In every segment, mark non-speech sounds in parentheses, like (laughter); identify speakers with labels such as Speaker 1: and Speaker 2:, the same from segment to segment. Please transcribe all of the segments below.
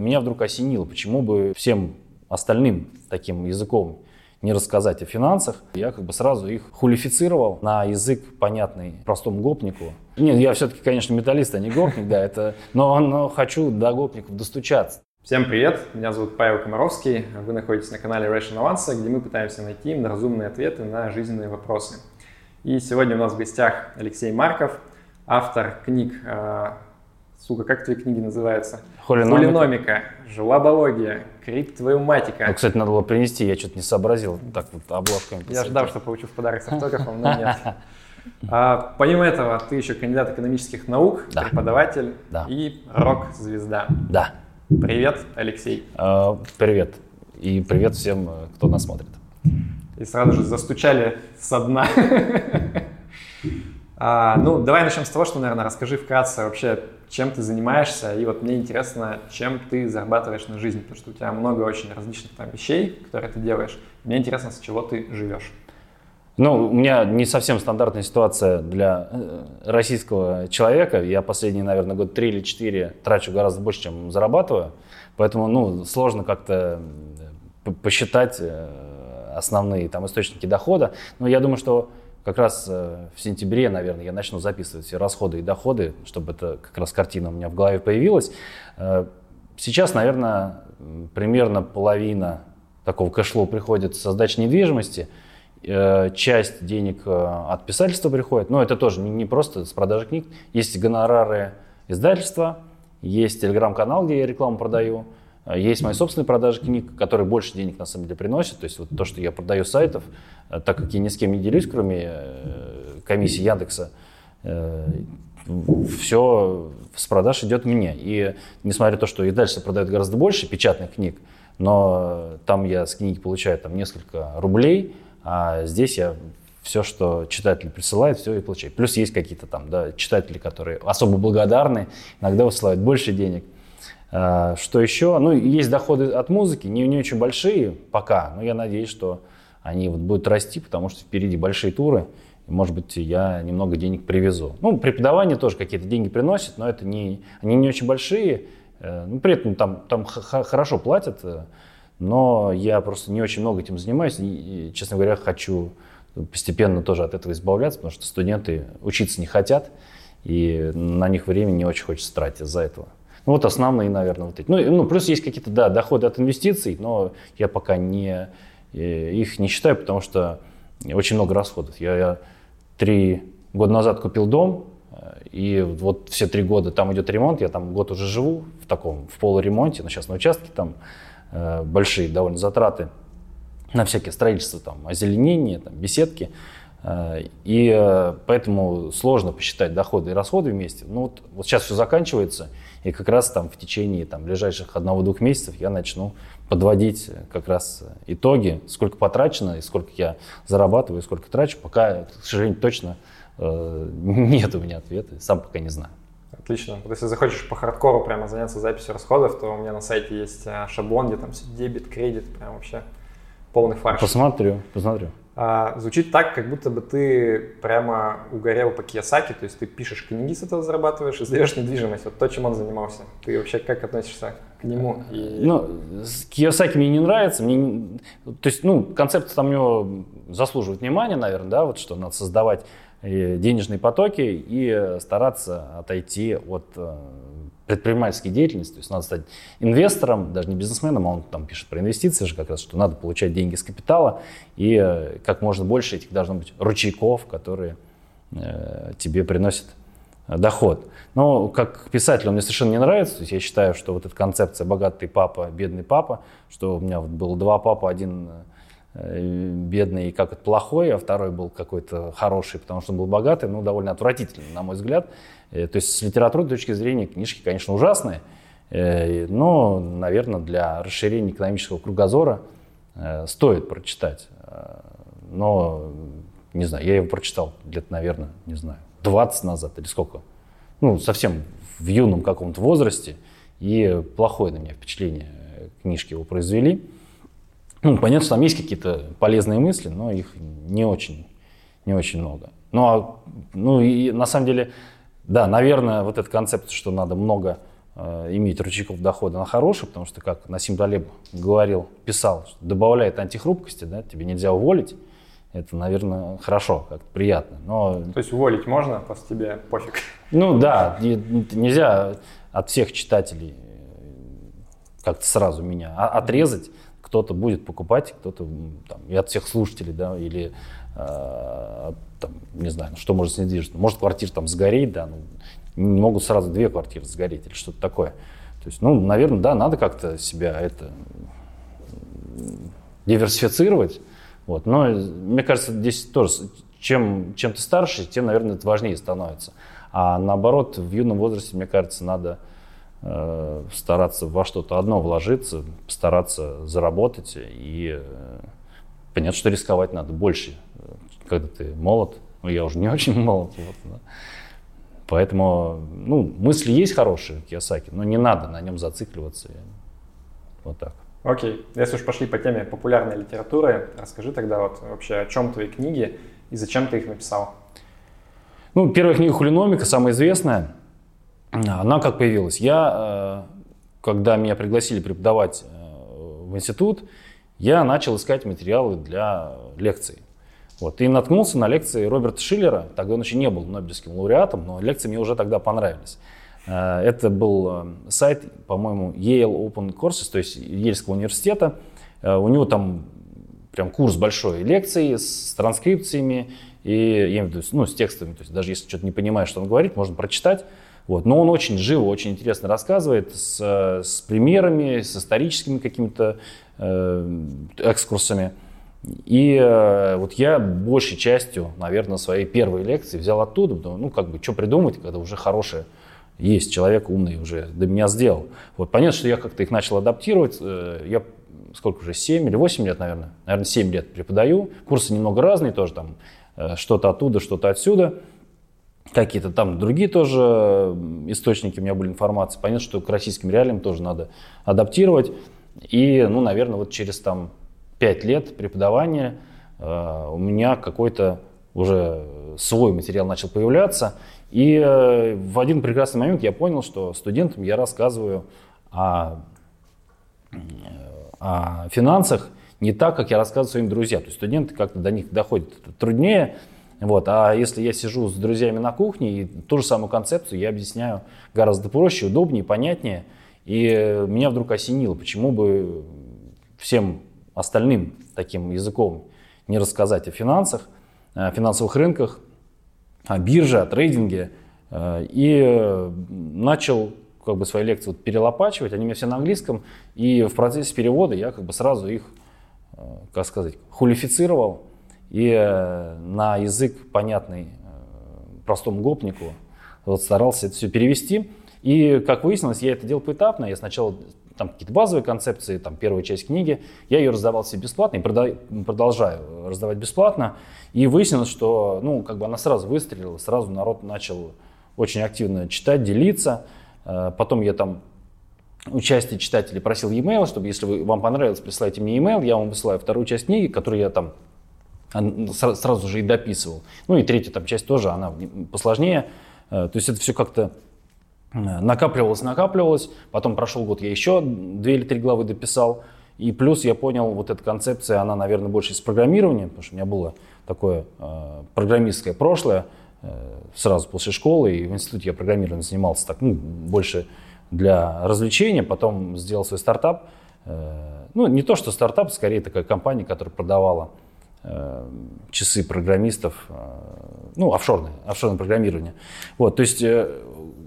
Speaker 1: Меня вдруг осенило, почему бы всем остальным таким языком не рассказать о финансах. Я как бы сразу их хулифицировал на язык, понятный простому гопнику. Нет, я все-таки, конечно, металлист, а не гопник, да, это, но, но хочу до гопников достучаться.
Speaker 2: Всем привет, меня зовут Павел Комаровский, вы находитесь на канале Ration Avance, где мы пытаемся найти разумные ответы на жизненные вопросы. И сегодня у нас в гостях Алексей Марков, автор книг э, Сука, как твои книги называются?
Speaker 1: Холиномика.
Speaker 2: Холиномика, жлобология, криптовоматика.
Speaker 1: Ну, кстати, надо было принести, я что-то не сообразил. Так вот обложками.
Speaker 2: Я ждал, что получу в подарок с автографом, но нет. А, помимо этого, ты еще кандидат экономических наук, да. преподаватель да. и рок-звезда.
Speaker 1: Да.
Speaker 2: Привет, Алексей.
Speaker 1: А, привет. И привет всем, кто нас смотрит.
Speaker 2: И сразу же застучали со дна. (laughs) А, ну, давай начнем с того, что, наверное, расскажи вкратце вообще, чем ты занимаешься, и вот мне интересно, чем ты зарабатываешь на жизнь, потому что у тебя много очень различных там вещей, которые ты делаешь. Мне интересно, с чего ты живешь.
Speaker 1: Ну, у меня не совсем стандартная ситуация для э, российского человека. Я последние, наверное, год три или четыре трачу гораздо больше, чем зарабатываю. Поэтому, ну, сложно как-то посчитать э, основные там источники дохода. Но я думаю, что как раз э, в сентябре, наверное, я начну записывать все расходы и доходы, чтобы это как раз картина у меня в голове появилась. Э, сейчас, наверное, примерно половина такого кэшлоу приходит со сдачи недвижимости. Э, часть денег от писательства приходит. Но это тоже не просто с продажи книг. Есть гонорары издательства, есть телеграм-канал, где я рекламу продаю. Есть мои собственные продажи книг, которые больше денег на самом деле приносят. То есть вот то, что я продаю сайтов, так как я ни с кем не делюсь, кроме э, комиссии Яндекса, э, все с продаж идет мне. И несмотря на то, что и дальше продают гораздо больше печатных книг, но там я с книги получаю там несколько рублей, а здесь я все, что читатель присылает, все и получаю. Плюс есть какие-то там да, читатели, которые особо благодарны, иногда высылают больше денег – что еще? Ну, есть доходы от музыки, не, не очень большие пока, но я надеюсь, что они вот будут расти, потому что впереди большие туры, и, может быть, я немного денег привезу. Ну, преподавание тоже какие-то деньги приносит, но это не, они не очень большие, э, ну, при этом там, там хорошо платят, э, но я просто не очень много этим занимаюсь, и, честно говоря, хочу постепенно тоже от этого избавляться, потому что студенты учиться не хотят, и на них времени не очень хочется тратить из-за этого. Ну, вот основные, наверное, вот эти. Ну, ну плюс есть какие-то, да, доходы от инвестиций, но я пока не, их не считаю, потому что очень много расходов. Я, я три года назад купил дом, э, и вот все три года там идет ремонт, я там год уже живу в таком, в полуремонте, но сейчас на участке там э, большие довольно затраты на всякие строительства, там, озеленение, там, беседки. Э, и э, поэтому сложно посчитать доходы и расходы вместе. Ну вот, вот сейчас все заканчивается, и как раз там в течение там, ближайших одного-двух месяцев я начну подводить как раз итоги, сколько потрачено, и сколько я зарабатываю, и сколько трачу. Пока, к сожалению, точно э, (laughs) нет у меня ответа, сам пока не знаю.
Speaker 2: Отлично. Вот если захочешь по хардкору прямо заняться записью расходов, то у меня на сайте есть шаблон, где там все дебет, кредит, прям вообще полный фарш.
Speaker 1: Посмотрю, посмотрю.
Speaker 2: А, звучит так, как будто бы ты прямо угорел по Кiyosaki, то есть ты пишешь книги с этого зарабатываешь и сдаешь недвижимость. Вот то, чем он занимался. Ты вообще как относишься к нему?
Speaker 1: Ну, Кiyosaki мне не нравится. Мне... То есть, ну, концепция там у него заслуживает внимания, наверное, да, вот что надо создавать э, денежные потоки и стараться отойти от э, предпринимательской деятельности, то есть надо стать инвестором, даже не бизнесменом, а он там пишет про инвестиции же как раз, что надо получать деньги с капитала, и э, как можно больше этих должно быть ручейков, которые э, тебе приносят э, доход. Но как писатель он мне совершенно не нравится, то есть я считаю, что вот эта концепция «богатый папа, бедный папа», что у меня вот было два папы, один э, бедный и как это плохой, а второй был какой-то хороший, потому что он был богатый, ну, довольно отвратительный, на мой взгляд. Э, то есть с литературной точки зрения книжки, конечно, ужасные, э, но, наверное, для расширения экономического кругозора э, стоит прочитать. Но, не знаю, я его прочитал лет, наверное, не знаю, 20 назад или сколько. Ну, совсем в юном каком-то возрасте. И плохое на меня впечатление книжки его произвели. Ну, понятно, что там есть какие-то полезные мысли, но их не очень, не очень много. Ну, а, ну и на самом деле да, наверное, вот этот концепт, что надо много э, иметь рычагов дохода на хороший, потому что, как Насим Талеб говорил, писал, что добавляет антихрупкости, да, тебе нельзя уволить, это, наверное, хорошо, как-то приятно. Но...
Speaker 2: То есть уволить можно, просто тебе пофиг.
Speaker 1: Ну да, нельзя от всех читателей как-то сразу меня отрезать. Кто-то будет покупать, кто-то там, и от всех слушателей, да, или э, там, не знаю, что может с движется. Может квартира там сгореть, да, ну, не могут сразу две квартиры сгореть или что-то такое. То есть, ну, наверное, да, надо как-то себя это диверсифицировать. Вот. Но мне кажется, здесь тоже, чем, чем ты старше, тем, наверное, это важнее становится. А наоборот, в юном возрасте, мне кажется, надо э, стараться во что-то одно вложиться, стараться заработать и э, понятно, что рисковать надо больше, когда ты молод. Ну, я уже не (laughs) очень молод. Вот, да. Поэтому, ну, мысли есть хорошие, Киосаки, но не надо на нем зацикливаться. Вот так.
Speaker 2: Окей. Если уж пошли по теме популярной литературы, расскажи тогда вот вообще о чем твои книги и зачем ты их написал?
Speaker 1: Ну, первая книга «Хулиномика», самая известная. Она как появилась? Я, э, когда меня пригласили преподавать э, в институт, я начал искать материалы для лекций. Вот, и наткнулся на лекции Роберта Шиллера. Тогда он еще не был Нобелевским лауреатом, но лекции мне уже тогда понравились. Э, это был сайт, по-моему, Yale Open Courses, то есть Ельского университета. У него там прям курс большой лекций с транскрипциями и я имею в виду, ну, с текстами. То есть даже если что-то не понимаешь, что он говорит, можно прочитать. Вот. Но он очень живо, очень интересно рассказывает с, с примерами, с историческими какими-то э, экскурсами. И э, вот я большей частью, наверное, своей первой лекции взял оттуда, потому, ну, как бы, что придумать, когда уже хорошее есть, человек умный уже до меня сделал. Вот понятно, что я как-то их начал адаптировать. Э, я сколько уже, 7 или 8 лет, наверное, наверное, 7 лет преподаю. Курсы немного разные тоже, там, э, что-то оттуда, что-то отсюда. Какие-то там другие тоже источники у меня были информации. Понятно, что к российским реалиям тоже надо адаптировать. И, ну, наверное, вот через там 5 лет преподавания э, у меня какой-то уже свой материал начал появляться. И э, в один прекрасный момент я понял, что студентам я рассказываю о, э, о финансах не так, как я рассказываю своим друзьям. То есть студенты как-то до них доходят труднее. Вот. А если я сижу с друзьями на кухне и ту же самую концепцию я объясняю гораздо проще, удобнее, понятнее. И меня вдруг осенило, почему бы всем остальным таким языком не рассказать о финансах, о финансовых рынках, о бирже, о трейдинге. Э, и начал как бы свои лекции вот перелопачивать, они у меня все на английском, и в процессе перевода я как бы сразу их, э, как сказать, хулифицировал, и э, на язык понятный простому гопнику вот старался это все перевести. И, как выяснилось, я это делал поэтапно. Я сначала там какие-то базовые концепции, там первая часть книги, я ее раздавал себе бесплатно и продолжаю раздавать бесплатно. И выяснилось, что ну, как бы она сразу выстрелила, сразу народ начал очень активно читать, делиться. Э, потом я там участие читателей просил e-mail, чтобы если вы, вам понравилось, присылайте мне e-mail, я вам высылаю вторую часть книги, которую я там сразу же и дописывал. Ну и третья там часть тоже, она посложнее. Э, то есть это все как-то накапливалось, накапливалось. Потом прошел год, я еще две или три главы дописал. И плюс я понял, вот эта концепция, она, наверное, больше из программирования, потому что у меня было такое э, программистское прошлое э, сразу после школы, и в институте я программированием занимался так, ну, больше для развлечения, потом сделал свой стартап. Э, ну, не то, что стартап, скорее такая компания, которая продавала э, часы программистов, э, ну, офшорное, офшорное программирование. Вот, то есть э,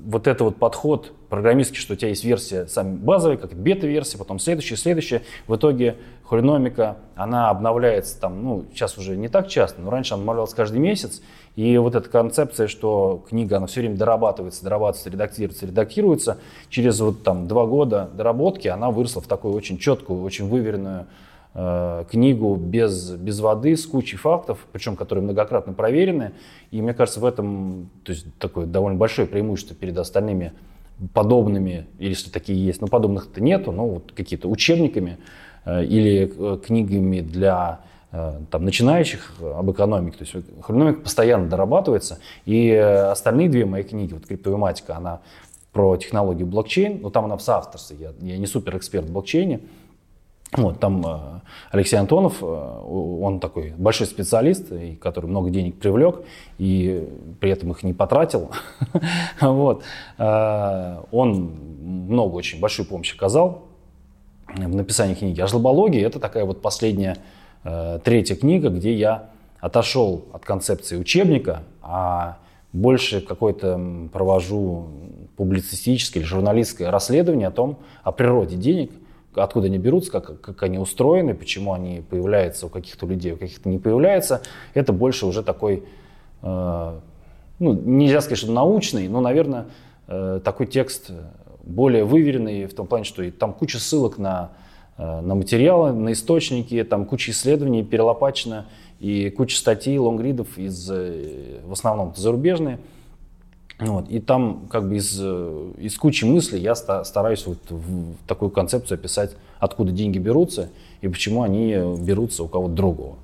Speaker 1: вот это вот подход программистский, что у тебя есть версия сами базовая, как бета-версия, потом следующая, следующая. В итоге хрономика, она обновляется там, ну, сейчас уже не так часто, но раньше она обновлялась каждый месяц. И вот эта концепция, что книга, она все время дорабатывается, дорабатывается, редактируется, редактируется, через вот там два года доработки она выросла в такую очень четкую, очень выверенную Э, книгу без, без воды, с кучей фактов, причем которые многократно проверены. И мне кажется, в этом то есть, такое довольно большое преимущество перед остальными подобными, если такие есть, но подобных-то нету, но вот какие-то учебниками э, или э, книгами для там, начинающих об экономике. То есть экономика постоянно дорабатывается. И остальные две мои книги, вот криптовематика, она про технологию блокчейн. Ну, там она в соавторстве, я, я не супер эксперт в блокчейне. Вот, там э, Алексей Антонов, э, он такой большой специалист, который много денег привлек и при этом их не потратил. (laughs) вот. Э, он много очень большую помощь оказал в написании книги. А жлобология – это такая вот последняя, третья книга, где я отошел от концепции учебника, а больше какое-то провожу публицистическое или журналистское расследование о том, о природе денег – откуда они берутся, как, как они устроены, почему они появляются у каких-то людей, у каких-то не появляются. Это больше уже такой, э, ну, нельзя сказать, что научный, но, наверное, э, такой текст более выверенный в том плане, что там куча ссылок на, э, на материалы, на источники, там куча исследований перелопачена, и куча статей, лонгридов из, э, в основном зарубежные. Вот, и там как бы из, э, из кучи мыслей я стараюсь вот в такую концепцию описать, откуда деньги берутся и почему они берутся у кого-то другого.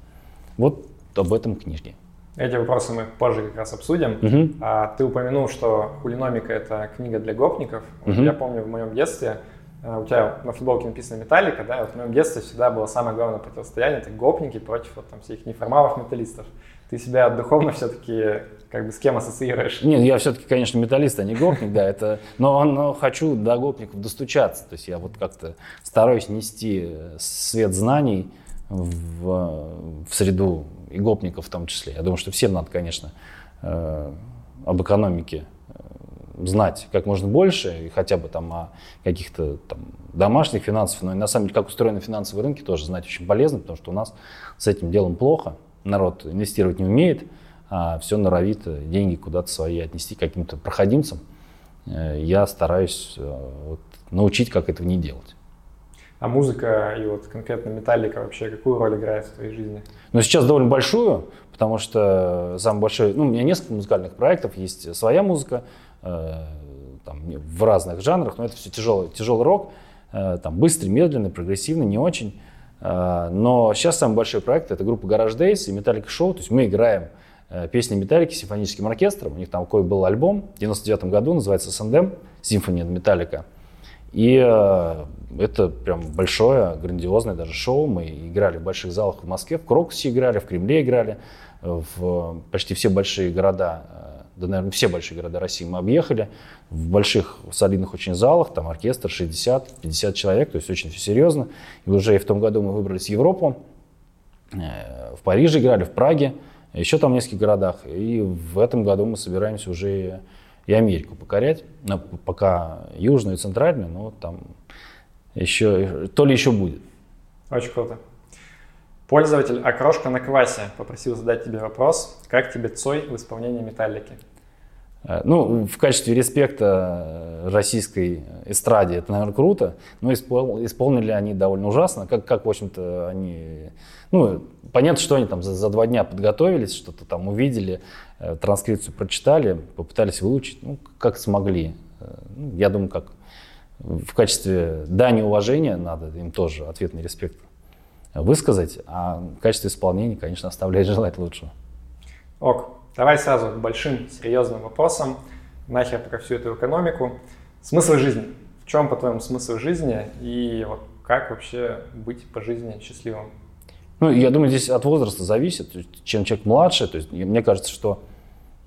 Speaker 1: Вот об этом книжке.
Speaker 2: Эти вопросы мы позже как раз обсудим. Угу. А, ты упомянул, что хулиномика – это книга для гопников. Угу. Я помню в моем детстве, э, у тебя на футболке написано «Металлика», да, вот в моем детстве всегда было самое главное противостояние – это гопники против вот, там, всех неформалов-металлистов. Ты себя духовно все-таки как бы с кем ассоциируешь?
Speaker 1: Нет, я все-таки, конечно, металлист, а не гопник, да, это, но, но хочу до гопников достучаться, то есть я вот как-то стараюсь нести свет знаний в, в среду и гопников в том числе. Я думаю, что всем надо, конечно, э, об экономике э, знать как можно больше, и хотя бы там о каких-то там домашних финансах, но и на самом деле, как устроены финансовые рынки, тоже знать очень полезно, потому что у нас с этим делом плохо, народ инвестировать не умеет, а все норовит деньги куда-то свои отнести каким-то проходимцам. Э, я стараюсь э, вот, научить, как этого не делать.
Speaker 2: А музыка и вот конкретно металлика вообще какую роль играет в твоей жизни?
Speaker 1: Ну, сейчас довольно большую, потому что самый большой, ну, у меня несколько музыкальных проектов, есть своя музыка, э, там, в разных жанрах, но это все тяжелый, тяжелый рок, э, там, быстрый, медленный, прогрессивный, не очень. Э, но сейчас самый большой проект это группа Garage Days и Metallica Show, то есть мы играем Э, песни Металлики симфоническим оркестром. У них там такой был альбом в 99 году, называется «Сандем», «Симфония Металлика». И э, это прям большое, грандиозное даже шоу. Мы играли в больших залах в Москве, в Крокусе играли, в Кремле играли, в почти все большие города, э, да, наверное, все большие города России мы объехали. В больших солидных очень залах, там оркестр 60-50 человек, то есть очень все серьезно. И уже и в том году мы выбрались в Европу, э, в Париже играли, в Праге еще там в нескольких городах. И в этом году мы собираемся уже и Америку покорять. Но пока южную и центральную, но там еще, то ли еще будет.
Speaker 2: Очень круто. Пользователь окрошка на квасе попросил задать тебе вопрос, как тебе Цой в исполнении металлики?
Speaker 1: Э, ну, в качестве респекта российской эстраде это, наверное, круто, но испол, исполнили они довольно ужасно, как, как в общем-то, они... Ну, понятно, что они там за, за два дня подготовились, что-то там увидели, э, транскрипцию прочитали, попытались выучить, ну, как смогли. Э, ну, я думаю, как в качестве дани уважения надо им тоже ответный респект высказать, а в качестве исполнения, конечно, оставляет желать лучшего.
Speaker 2: Ок. Давай сразу к большим серьезным вопросам. Нахер про всю эту экономику. Смысл жизни. В чем, по-твоему, смысл жизни и вот как вообще быть по жизни счастливым?
Speaker 1: Ну, я думаю, здесь от возраста зависит. Чем человек младше, то есть мне кажется, что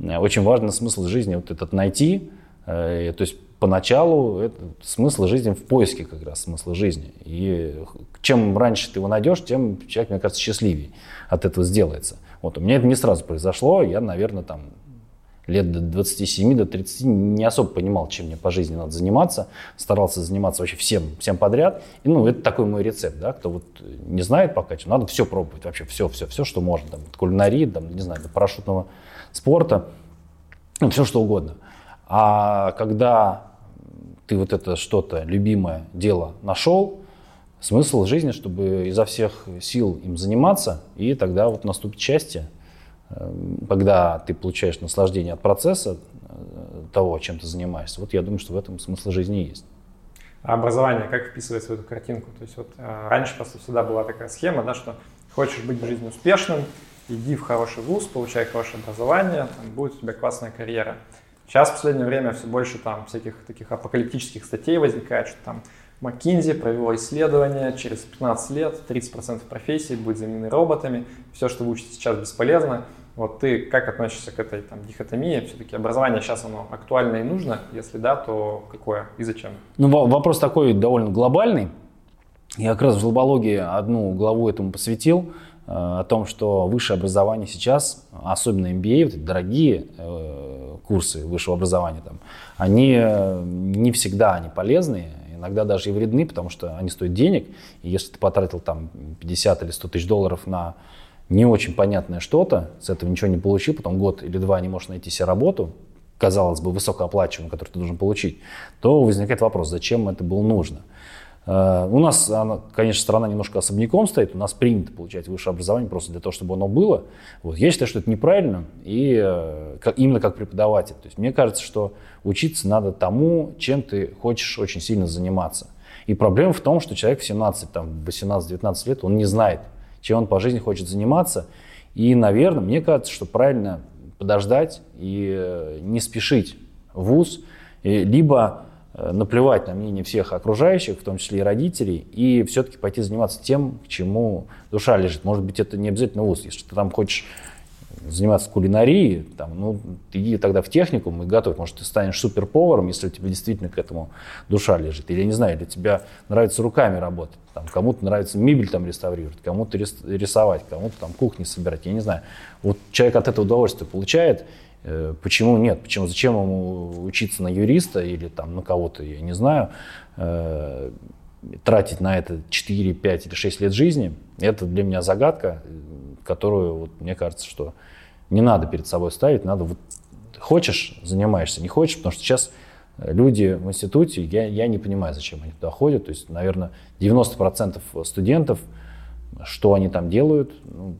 Speaker 1: э, очень важно смысл жизни вот этот найти. Э, то есть поначалу это смысл жизни в поиске как раз смысла жизни. И чем раньше ты его найдешь, тем человек, мне кажется, счастливее от этого сделается. Вот, у меня это не сразу произошло, я, наверное, там лет до 27, до 30 не особо понимал, чем мне по жизни надо заниматься, старался заниматься вообще всем, всем подряд. И, ну, это такой мой рецепт, да, кто вот не знает пока, чем надо все пробовать, вообще все, все, все, что можно, там, от кулинарии, там, не знаю, до парашютного спорта, ну, все что угодно. А когда ты вот это что-то, любимое дело нашел, смысл жизни, чтобы изо всех сил им заниматься, и тогда вот наступит счастье, эм, когда ты получаешь наслаждение от процесса э, того, чем ты занимаешься. Вот я думаю, что в этом смысл жизни есть.
Speaker 2: А образование как вписывается в эту картинку? То есть вот э, раньше просто всегда была такая схема, да, что хочешь быть в жизни успешным, иди в хороший вуз, получай хорошее образование, там будет у тебя классная карьера. Сейчас в последнее время все больше там всяких таких апокалиптических статей возникает, что там McKinsey провело исследование, через 15 лет 30% профессий будет заменены роботами, все, что вы учите сейчас, бесполезно. Вот ты как относишься к этой там, дихотомии? Все-таки образование сейчас оно актуально и нужно? Если да, то какое и зачем?
Speaker 1: Ну, вопрос такой довольно глобальный. Я как раз в жлобологии одну главу этому посвятил, э, о том, что высшее образование сейчас, особенно MBA, вот эти дорогие э, курсы высшего образования, там, они э, не всегда они полезные, иногда даже и вредны, потому что они стоят денег, и если ты потратил там 50 или 100 тысяч долларов на не очень понятное что-то, с этого ничего не получил, потом год или два не можешь найти себе работу, казалось бы, высокооплачиваемую, которую ты должен получить, то возникает вопрос, зачем это было нужно. Э, у нас, конечно, страна немножко особняком стоит, у нас принято получать высшее образование просто для того, чтобы оно было. Вот. Я считаю, что это неправильно, и э, именно как преподаватель. То есть мне кажется, что учиться надо тому, чем ты хочешь очень сильно заниматься. И проблема в том, что человек в 17, там, 18-19 лет, он не знает, чем он по жизни хочет заниматься. И, наверное, мне кажется, что правильно подождать и э, не спешить в ВУЗ, либо наплевать на мнение всех окружающих, в том числе и родителей, и все-таки пойти заниматься тем, к чему душа лежит. Может быть, это не обязательно ВУЗ. Если ты там хочешь заниматься кулинарией, там, ну, иди тогда в техникум и готовь. Может, ты станешь суперповаром, если у тебя действительно к этому душа лежит. Или, я не знаю, или тебе нравится руками работать. Там, кому-то нравится мебель там реставрировать, кому-то рисовать, кому-то там кухни собирать, я не знаю. Вот человек от этого удовольствие получает, э, почему нет? Почему, зачем ему учиться на юриста или там на кого-то, я не знаю, э, тратить на это 4, 5 или 6 лет жизни, это для меня загадка, которую, вот, мне кажется, что не надо перед собой ставить, надо вот хочешь, занимаешься, не хочешь, потому что сейчас люди в институте, я, я не понимаю, зачем они туда ходят. То есть, наверное, 90% студентов, что они там делают, ну,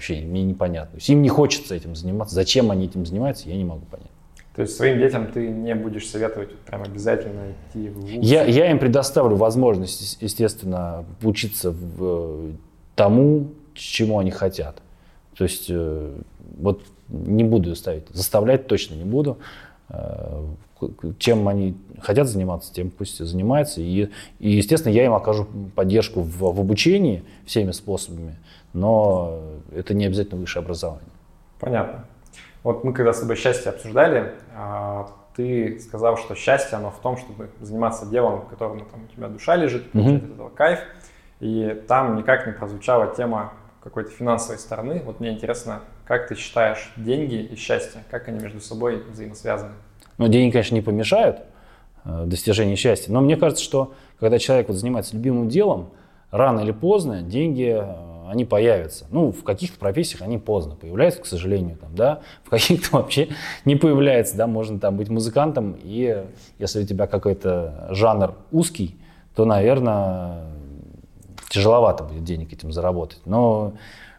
Speaker 1: вообще мне непонятно. То есть им не хочется этим заниматься. Зачем они этим занимаются, я не могу понять.
Speaker 2: То есть своим детям ты не будешь советовать прям обязательно идти в ВУЗ?
Speaker 1: Я, я им предоставлю возможность, естественно, учиться в тому, чему они хотят. То есть э, вот не буду ставить, заставлять точно не буду. Э, чем они хотят заниматься, тем пусть занимаются. И, и естественно, я им окажу поддержку в, в обучении всеми способами, но это не обязательно высшее образование.
Speaker 2: Понятно. Вот мы когда с тобой счастье обсуждали, а, ты сказал, что счастье, оно в том, чтобы заниматься делом, в котором там, у тебя душа лежит, получать mm-hmm. этого кайф. И там никак не прозвучала тема какой-то финансовой стороны. Вот мне интересно, как ты считаешь деньги и счастье, как они между собой взаимосвязаны?
Speaker 1: Ну, деньги, конечно, не помешают э, достижению счастья, но мне кажется, что когда человек вот занимается любимым делом, рано или поздно деньги э, они появятся. Ну, в каких-то профессиях они поздно появляются, к сожалению, там, да, в каких-то (laughs) вообще не появляется, да, можно там быть музыкантом, и если у тебя какой-то жанр узкий, то, наверное, тяжеловато будет денег этим заработать. Но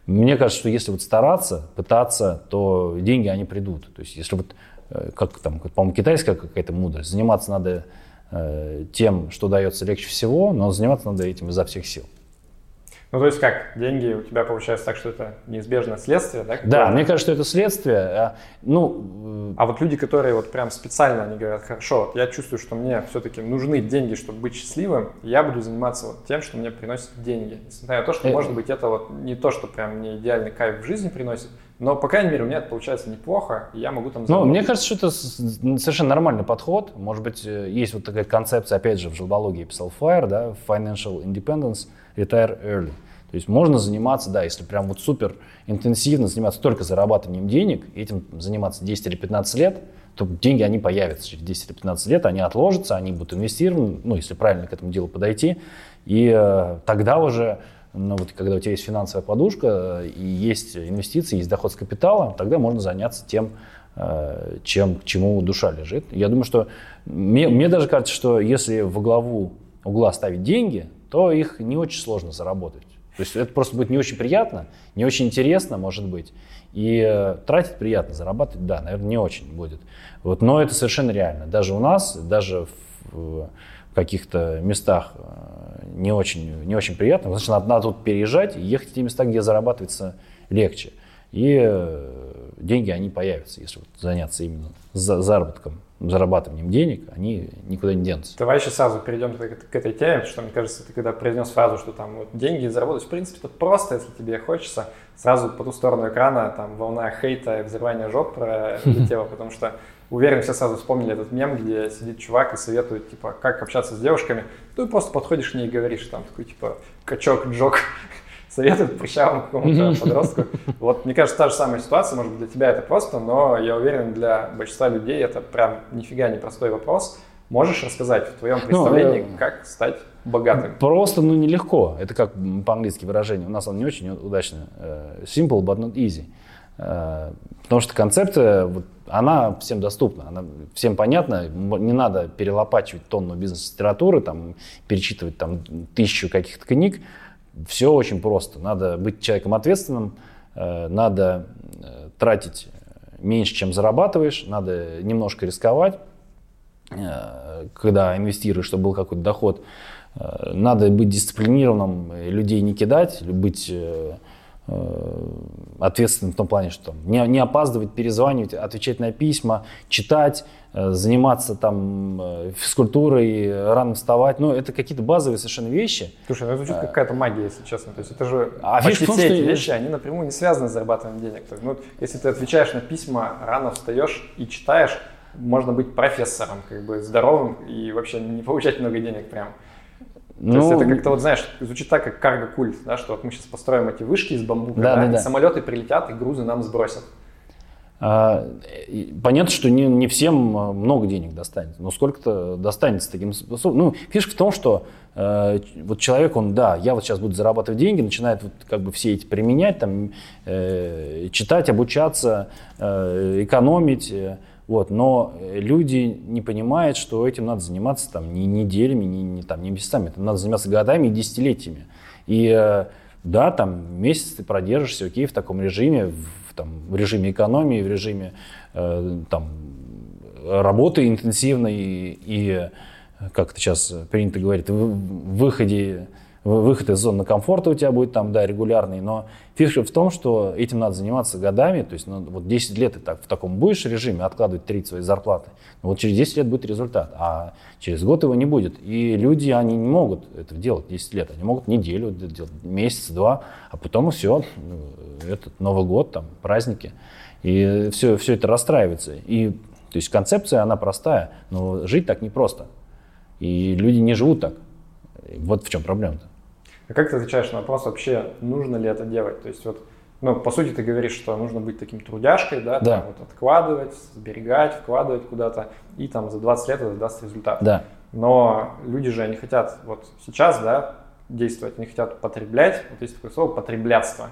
Speaker 1: мне кажется, что если вот стараться, пытаться, то деньги, они придут. То есть если вот, э, как там, по-моему, китайская какая-то мудрость, заниматься надо э, тем, что дается легче всего, но заниматься надо этим изо всех сил.
Speaker 2: Ну, то есть как, деньги у тебя получается так, что это неизбежное следствие, да?
Speaker 1: Да, мне кажется, что это следствие. А, ну,
Speaker 2: э, а вот люди, которые вот прям специально, они говорят, хорошо, вот я чувствую, что мне все-таки нужны деньги, чтобы быть счастливым, я буду заниматься вот тем, что мне приносит деньги. Несмотря на то, что, это... может быть, это вот не то, что прям мне идеальный кайф в жизни приносит, но, по крайней мере, у меня это получается неплохо, и я могу там...
Speaker 1: Ну, мне кажется, что это совершенно нормальный подход. Может быть, э, есть вот такая концепция, опять же, в желбологии писал Fire, да, Financial Independence, Retire Early. То есть можно заниматься, да, если прям вот супер интенсивно заниматься только зарабатыванием денег, этим заниматься 10 или 15 лет, то деньги, они появятся через 10 или 15 лет, они отложатся, они будут инвестированы, ну, если правильно к этому делу подойти, и э, тогда уже но вот когда у тебя есть финансовая подушка и есть инвестиции, есть доход с капитала, тогда можно заняться тем, э, чем, к чему душа лежит. Я думаю, что мне, мне даже кажется, что если во главу угла ставить деньги, то их не очень сложно заработать. То есть это просто будет не очень приятно, не очень интересно, может быть. И э, тратить приятно, зарабатывать, да, наверное, не очень будет. Вот, но это совершенно реально. Даже у нас, даже в, в каких-то местах э, не очень, не очень приятно. Значит, надо, надо тут переезжать и ехать в те места, где зарабатывается легче. И э, деньги, они появятся, если вот заняться именно заработком, зарабатыванием денег, они никуда не денутся.
Speaker 2: Давай еще сразу перейдем к, этой теме, потому что, мне кажется, ты когда произнес фразу, что там вот деньги заработать, в принципе, это просто, если тебе хочется, сразу по ту сторону экрана там волна хейта и взрывания жоп пролетела, (laughs) потому что уверен, все сразу вспомнили этот мем, где сидит чувак и советует, типа, как общаться с девушками. Ну и просто подходишь к ней и говоришь, там, такой, типа, качок, джок, советует прыщавому какому-то подростку. Вот, мне кажется, та же самая ситуация, может быть, для тебя это просто, но я уверен, для большинства людей это прям нифига не простой вопрос. Можешь рассказать в твоем ну, представлении, ну, как стать богатым?
Speaker 1: Просто, ну, нелегко. Это как по-английски выражение. У нас оно не очень удачно. Э, simple, but not easy. Э, потому что концепция, вот, она всем доступна, она всем понятна. Не надо перелопачивать тонну бизнес-литературы, там, перечитывать там, тысячу каких-то книг. Все очень просто. Надо быть человеком ответственным, э, надо тратить меньше, чем зарабатываешь, надо немножко рисковать, когда инвестируешь, чтобы был какой-то доход. Надо быть дисциплинированным, людей не кидать, быть Э, ответственным в том плане, что не, не опаздывать, перезванивать, отвечать на письма, читать, э, заниматься там э, физкультурой, рано вставать. Ну, это какие-то базовые совершенно вещи.
Speaker 2: Слушай, ну это звучит как какая-то магия, если честно. То есть это же а почти том, все эти вещи, они напрямую не связаны с зарабатыванием денег. То есть, ну, если ты отвечаешь на письма, рано встаешь и читаешь, можно быть профессором, как бы здоровым и вообще не получать много денег прям. Ну, То есть это как-то, вот знаешь, звучит так, как карго-культ, да, что вот мы сейчас построим эти вышки из бамбука, да, да, да, и самолеты прилетят, и грузы нам сбросят.
Speaker 1: А, понятно, что не, не всем а, много денег достанется, но сколько-то достанется таким способом. Ну, фишка в том, что э, вот человек, он, да, я вот сейчас буду зарабатывать деньги, начинает вот как бы все эти применять, там, э, читать, обучаться, э, экономить, э, вот, но люди не понимают, что этим надо заниматься там, не неделями, не, не, там, не месяцами, это надо заниматься годами и десятилетиями. И э, да, там месяц ты продержишься, окей, в таком режиме, в, там, в режиме экономии, в режиме э, там, работы интенсивной. И, и, как это сейчас принято говорить, в выходе выход из зоны комфорта у тебя будет там, да, регулярный, но фишка в том, что этим надо заниматься годами, то есть ну, вот 10 лет ты так, в таком будешь режиме откладывать 30 своей зарплаты, но вот через 10 лет будет результат, а через год его не будет. И люди, они не могут это делать 10 лет, они могут неделю делать, месяц, два, а потом все, ну, этот Новый год, там, праздники, и все, все это расстраивается. И то есть концепция, она простая, но жить так непросто. И люди не живут так. Вот в чем проблема-то.
Speaker 2: А как ты отвечаешь на вопрос вообще, нужно ли это делать? То есть вот, ну, по сути, ты говоришь, что нужно быть таким трудяшкой, да,
Speaker 1: да.
Speaker 2: Там, вот, откладывать, сберегать, вкладывать куда-то, и там за 20 лет это даст результат.
Speaker 1: Да.
Speaker 2: Но люди же, они хотят вот сейчас, да, действовать, они хотят потреблять, вот есть такое слово потреблятство.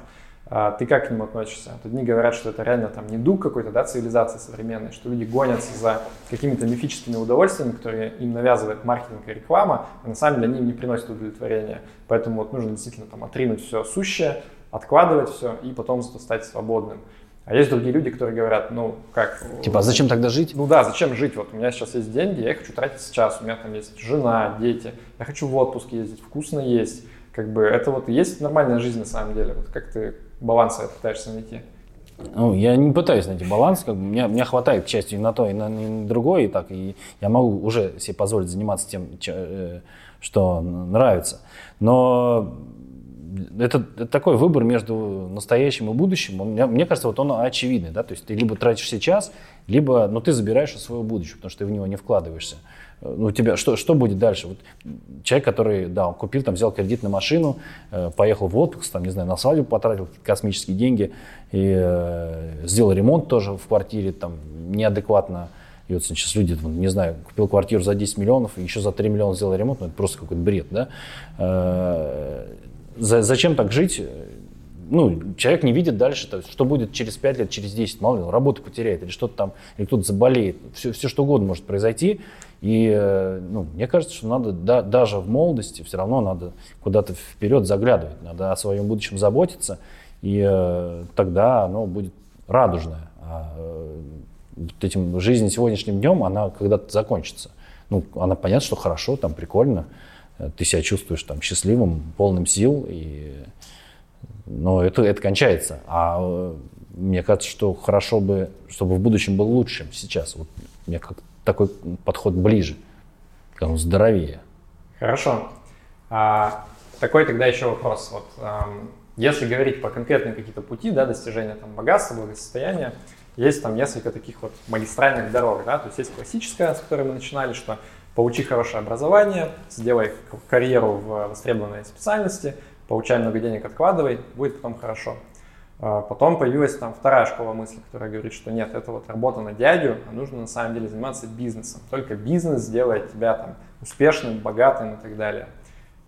Speaker 2: А ты как к нему относишься? Вот одни говорят, что это реально там не дух какой-то, да, цивилизации современной, что люди гонятся за какими-то мифическими удовольствиями, которые им навязывает маркетинг и реклама, а на самом деле они им не приносят удовлетворения. Поэтому вот нужно действительно там отринуть все сущее, откладывать все и потом зато стать свободным. А есть другие люди, которые говорят, ну как...
Speaker 1: Типа, а зачем тогда жить?
Speaker 2: Ну да, зачем жить? Вот у меня сейчас есть деньги, я их хочу тратить сейчас. У меня там есть жена, дети. Я хочу в отпуск ездить, вкусно есть. Как бы это вот есть нормальная жизнь на самом деле. Вот как ты баланса пытаешься найти?
Speaker 1: Ну, я не пытаюсь найти баланс, как бы, мне, мне хватает, к счастью, и на то, и на, и на другое, и так, и я могу уже себе позволить заниматься тем, э, что нравится. Но это, это такой выбор между настоящим и будущим, он, мне, мне кажется, вот он очевидный, да, то есть ты либо тратишь сейчас, либо, ну, ты забираешь у своего будущего, потому что ты в него не вкладываешься у тебя что, что будет дальше? Вот человек, который, да, он купил, там, взял кредит на машину, э, поехал в отпуск, там, не знаю, на свадьбу потратил космические деньги и э, сделал ремонт тоже в квартире, там, неадекватно. И вот сейчас люди, не знаю, купил квартиру за 10 миллионов, еще за 3 миллиона сделал ремонт, ну, это просто какой-то бред, да? Э, за, зачем так жить? ну, человек не видит дальше, то, что будет через 5 лет, через 10, мало ли, он работу потеряет, или что-то там, или кто-то заболеет, все, все что угодно может произойти, и э, ну, мне кажется, что надо да, даже в молодости все равно надо куда-то вперед заглядывать, надо о своем будущем заботиться, и э, тогда оно будет радужное. А э, вот этим жизнь сегодняшним днем, она когда-то закончится. Ну, она понятно, что хорошо, там прикольно, э, ты себя чувствуешь там счастливым, полным сил, и... но это, это кончается. А мне кажется, что хорошо бы, чтобы в будущем был лучше, чем сейчас. Вот мне как такой подход ближе, он здоровее.
Speaker 2: Хорошо. А, такой тогда еще вопрос. Вот, эм, если говорить по конкретным какие-то пути да, достижения там, богатства, благосостояния, есть там несколько таких вот магистральных дорог. Да? То есть есть классическая, с которой мы начинали, что получи хорошее образование, сделай карьеру в востребованной специальности, получай много денег, откладывай, будет потом хорошо. А потом появилась там вторая школа мысли, которая говорит, что нет, это вот работа на дядю, а нужно на самом деле заниматься бизнесом. Только бизнес сделает тебя там успешным, богатым и так далее.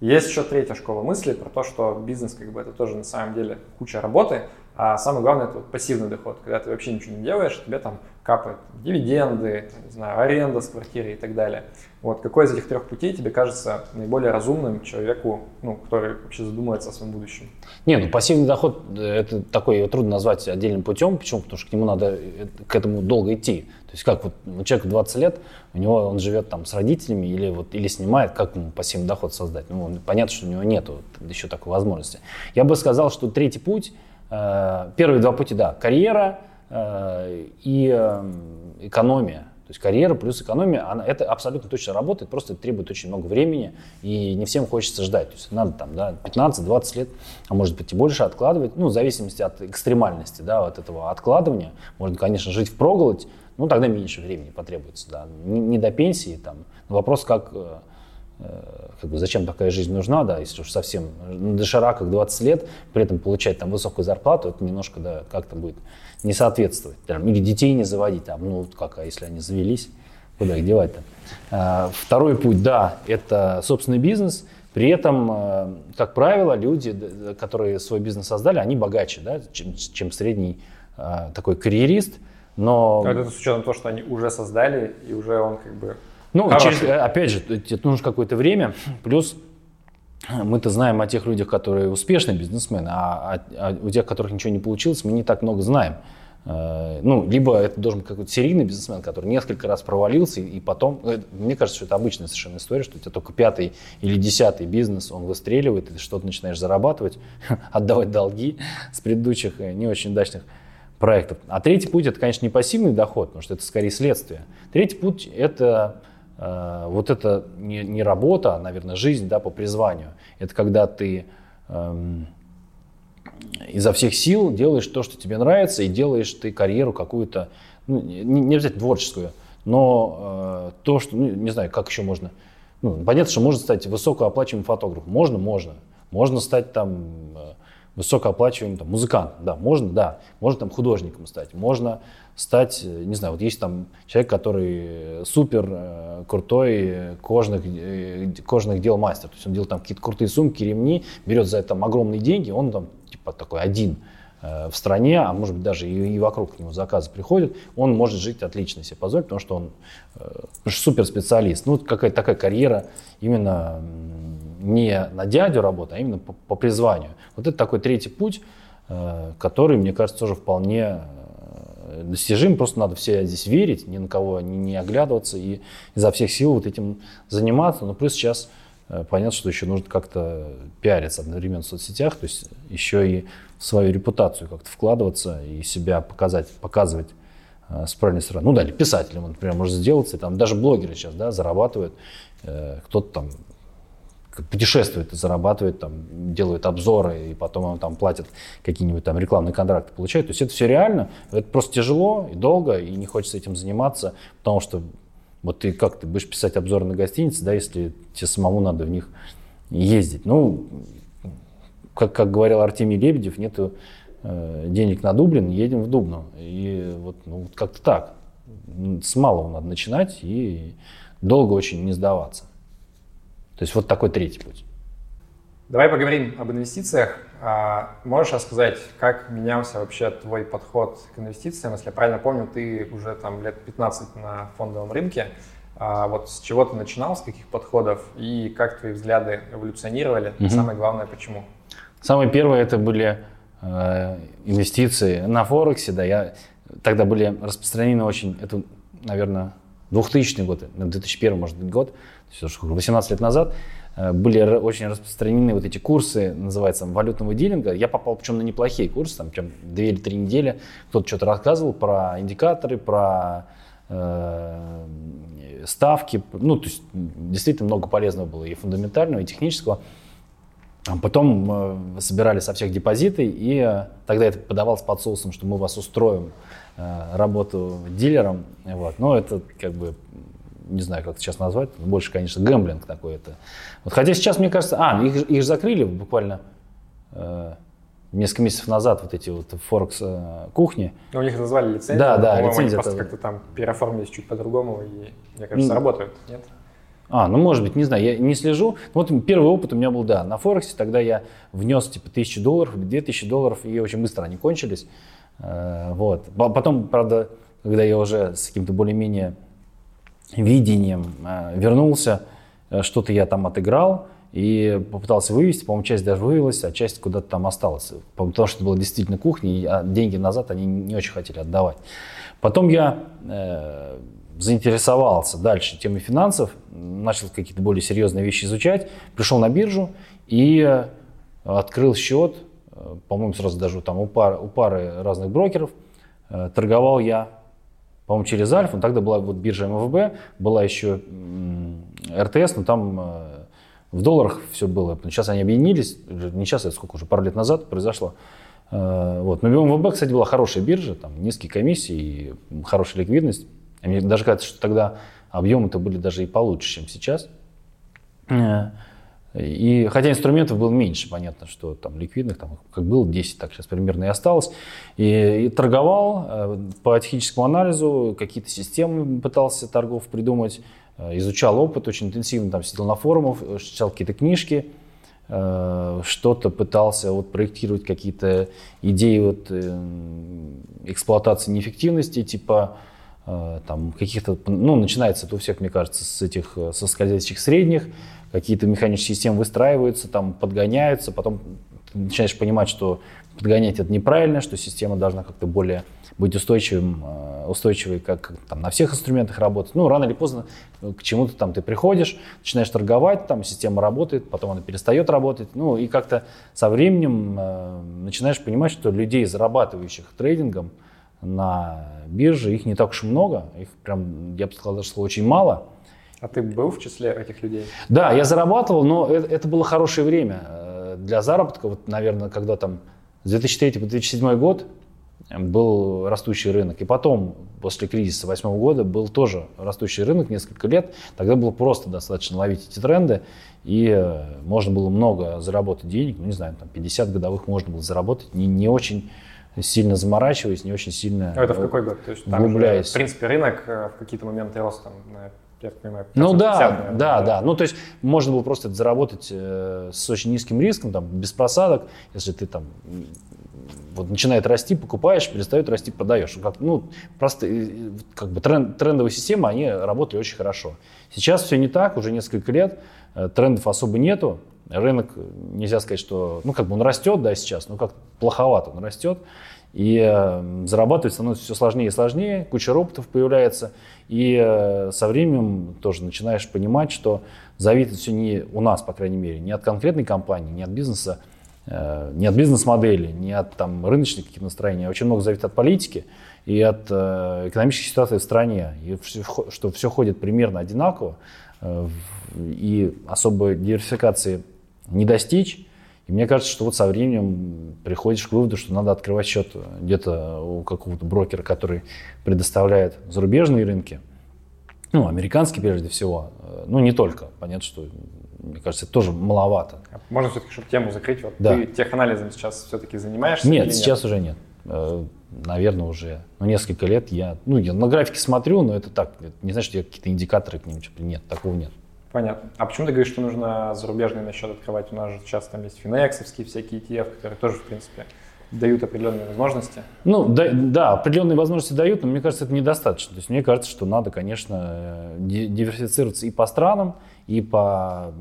Speaker 2: Есть еще третья школа мысли про то, что бизнес как бы это тоже на самом деле куча работы, а самое главное это вот пассивный доход, когда ты вообще ничего не делаешь, тебе там капают дивиденды, не знаю, аренда с квартиры и так далее. Вот какой из этих трех путей тебе кажется наиболее разумным человеку, ну, который вообще задумывается о своем будущем?
Speaker 1: Не, ну пассивный доход э, это такой его трудно назвать отдельным путем. Почему? Потому что к нему надо э, к этому долго идти. То есть как вот человеку 20 лет, у него он живет там с родителями или вот или снимает, как ему пассивный доход создать? Ну, понятно, что у него нет вот, еще такой возможности. Я бы сказал, что третий путь, э, первые два пути, да, карьера и э, экономия то есть карьера плюс экономия, она, это абсолютно точно работает, просто это требует очень много времени, и не всем хочется ждать. То есть надо там да, 15-20 лет, а может быть и больше откладывать, ну, в зависимости от экстремальности, да, от этого откладывания. Можно, конечно, жить в проголодь, ну, тогда меньше времени потребуется, да. Не, не до пенсии, там. Вопрос, как, э, как бы, зачем такая жизнь нужна, да, если уж совсем на дошираках 20 лет, при этом получать там высокую зарплату, это немножко, да, как-то будет не соответствовать. Там, или детей не заводить, там, ну как, а если они завелись, куда их девать-то? А, второй путь, да, это собственный бизнес. При этом, а, как правило, люди, которые свой бизнес создали, они богаче, да, чем, чем средний такой карьерист. Но...
Speaker 2: Это с учетом того, что они уже создали, и уже он как бы
Speaker 1: ну, через, опять же, это нужно какое-то время, плюс мы-то знаем о тех людях, которые успешные бизнесмены, а, а, а у тех, которых ничего не получилось, мы не так много знаем. Э, ну, либо это должен быть какой-то серийный бизнесмен, который несколько раз провалился, и потом, э, мне кажется, что это обычная совершенно история, что у тебя только пятый или десятый бизнес, он выстреливает, и ты что-то начинаешь зарабатывать, (laughs) отдавать долги с предыдущих э, не очень удачных проектов. А третий путь это, конечно, не пассивный доход, потому что это скорее следствие. Третий путь это Э, вот это не, не работа, а, наверное, жизнь да, по призванию. Это когда ты эм, изо всех сил делаешь то, что тебе нравится, и делаешь ты карьеру какую-то, ну, не, не обязательно творческую, но э, то, что, ну, не знаю, как еще можно. Ну, понятно, что можно стать высокооплачиваемым фотографом. Можно, можно. Можно стать там э, высокооплачиваемым там, музыкантом. Да, можно, да. Можно там художником стать. Можно стать, э, не знаю, вот есть там человек, который супер э, крутой кожных, э, кожных дел мастер, то есть он делает там какие-то крутые сумки, ремни, берет за это там огромные деньги, он там типа такой один в стране, а может быть даже и, и вокруг него заказы приходят, он может жить отлично себе позволить, потому что он э, супер специалист. Ну, какая-то такая карьера именно не на дядю работа, а именно по, по призванию. Вот это такой третий путь, э, который, мне кажется, тоже вполне достижим, просто надо все здесь верить, ни на кого не, не оглядываться и изо всех сил вот этим заниматься. Но плюс сейчас э, понятно, что еще нужно как-то пиариться одновременно в соцсетях, то есть еще и в свою репутацию как-то вкладываться и себя показать, показывать э, с правильной стороны. Ну да, или писателем, например, может сделаться, там даже блогеры сейчас да, зарабатывают, э, кто-то там путешествует зарабатывает, там, делают обзоры, и потом им там платят какие-нибудь там рекламные контракты, получают. То есть это все реально, это просто тяжело и долго, и не хочется этим заниматься, потому что вот ты как ты будешь писать обзоры на гостиницы, да, если тебе самому надо в них ездить. Ну, как, как говорил Артемий Лебедев, нету э, денег на Дублин, едем в Дубну. И вот, ну, как-то так. С малого надо начинать и долго очень не сдаваться. То есть вот такой третий путь.
Speaker 2: Давай поговорим об инвестициях. А, можешь рассказать, как менялся вообще твой подход к инвестициям? Если я правильно помню, ты уже там лет 15 на фондовом рынке. А вот с чего ты начинал, с каких подходов и как твои взгляды эволюционировали? Угу. самое главное, почему?
Speaker 1: Самое первое это были э, инвестиции на Форексе. Да, я, тогда были распространены очень, это, наверное, 2000 год, 2001, может быть, год, 18 лет назад, э, были очень распространены вот эти курсы, называется, валютного дилинга. Я попал причем на неплохие курсы, там прям две или три недели. Кто-то что-то рассказывал про индикаторы, про э, ставки. Ну, то есть действительно много полезного было и фундаментального, и технического. А потом э, собирали со всех депозиты, и э, тогда это подавалось под соусом, что мы вас устроим э, работу дилером. Вот. Но это как бы, не знаю, как это сейчас назвать, больше, конечно, гэмблинг такой это. Вот, хотя сейчас, мне кажется, а, их, их закрыли буквально э, несколько месяцев назад, вот эти вот Форекс э, кухни.
Speaker 2: Но у них назвали лицензию.
Speaker 1: Да, да, лицензия.
Speaker 2: Они просто как-то там переоформились чуть по-другому, и, мне кажется, работают, нет?
Speaker 1: А, ну может быть, не знаю, я не слежу. Вот первый опыт у меня был, да, на Форексе. Тогда я внес типа тысячу долларов две тысячи долларов, и очень быстро они кончились. Э, вот. Потом, правда, когда я уже с каким-то более-менее видением э, вернулся, э, что-то я там отыграл и попытался вывести. По-моему, часть даже вывелась, а часть куда-то там осталась. Потому что это была действительно кухня, и а деньги назад они не очень хотели отдавать. Потом я заинтересовался дальше темой финансов, начал какие-то более серьезные вещи изучать, пришел на биржу и э, открыл счет, э, по-моему, сразу даже там у пары, у пары разных брокеров. Э, торговал я, по-моему, через Альфа, тогда была вот биржа МФБ, была еще РТС, но там в долларах все было. Сейчас они объединились, не сейчас, это сколько уже, пару лет назад произошло. Вот. Но МФБ, кстати, была хорошая биржа, там низкие комиссии, хорошая ликвидность. И мне даже кажется, что тогда объемы-то были даже и получше, чем сейчас. Э, и хотя инструментов было меньше, понятно, что там ликвидных, там, как было 10, так сейчас примерно и осталось. И, и торговал э, по техническому анализу, какие-то системы пытался торгов придумать, э, изучал опыт очень интенсивно, там сидел на форумах, читал какие-то книжки, что-то пытался вот проектировать какие-то идеи вот, эксплуатации неэффективности, типа Э, там каких-то, ну, начинается это у всех, мне кажется, с этих, э, со скользящих средних, какие-то механические системы выстраиваются, там подгоняются, потом ты начинаешь понимать, что подгонять это неправильно, что система должна как-то более быть устойчивым, э, устойчивой, как там, на всех инструментах работать. Ну, рано или поздно к чему-то там ты приходишь, начинаешь торговать, там система работает, потом она перестает работать. Ну, и как-то со временем э, начинаешь понимать, что людей, зарабатывающих трейдингом, на бирже, их не так уж много, их прям, я бы сказал, что очень мало.
Speaker 2: А ты был в числе этих людей?
Speaker 1: Да, я зарабатывал, но это, это было хорошее время э, для заработка. Вот, наверное, когда там с 2003 по 2007 год был растущий рынок. И потом, после кризиса 2008 года, был тоже растущий рынок несколько лет. Тогда было просто достаточно ловить эти тренды, и э, можно было много заработать денег. Ну, не знаю, там 50 годовых можно было заработать, не, не очень сильно заморачиваясь, не очень сильно
Speaker 2: а это в какой год? То есть там
Speaker 1: углубляясь.
Speaker 2: Же, в принципе, рынок э, в какие-то моменты рос там, на я понимаю,
Speaker 1: ну да, 50, наверное, да, да, да. Ну то есть можно было просто это заработать э, с очень низким риском, там, без просадок, если ты там вот начинает расти, покупаешь, перестает расти, продаешь. Как, ну, просто э, как бы тренд, трендовые системы, они работали очень хорошо. Сейчас все не так, уже несколько лет, э, трендов особо нету, Рынок, нельзя сказать, что, ну, как бы он растет, да, сейчас, но как плоховато он растет. И э, зарабатывать становится все сложнее и сложнее, куча роботов появляется. И э, со временем тоже начинаешь понимать, что зависит все не у нас, по крайней мере, не от конкретной компании, не от бизнеса, э, не от бизнес-модели, не от там, рыночных каких-то настроений. Очень много зависит от политики и от э, экономической ситуации в стране. И что все ходит примерно одинаково, и особой диверсификации не достичь. И мне кажется, что вот со временем приходишь к выводу, что надо открывать счет где-то у какого-то брокера, который предоставляет зарубежные рынки, ну, американские прежде всего, ну, не только, понятно, что, мне кажется, это тоже маловато.
Speaker 2: Можно все-таки, чтобы тему закрыть, вот
Speaker 1: да.
Speaker 2: ты теханализом сейчас все-таки занимаешься?
Speaker 1: Нет, нет, сейчас уже нет. Э, наверное, уже ну, несколько лет я, ну, я на графике смотрю, но это так, не значит, что я какие-то индикаторы к ним, типа, нет, такого нет.
Speaker 2: Понятно. А почему ты говоришь, что нужно зарубежный на счет открывать? У нас же сейчас там есть финексовские всякие ETF, которые тоже, в принципе, дают определенные возможности.
Speaker 1: Ну, да, да, определенные возможности дают, но мне кажется, это недостаточно. То есть мне кажется, что надо, конечно, диверсифицироваться и по странам, и по,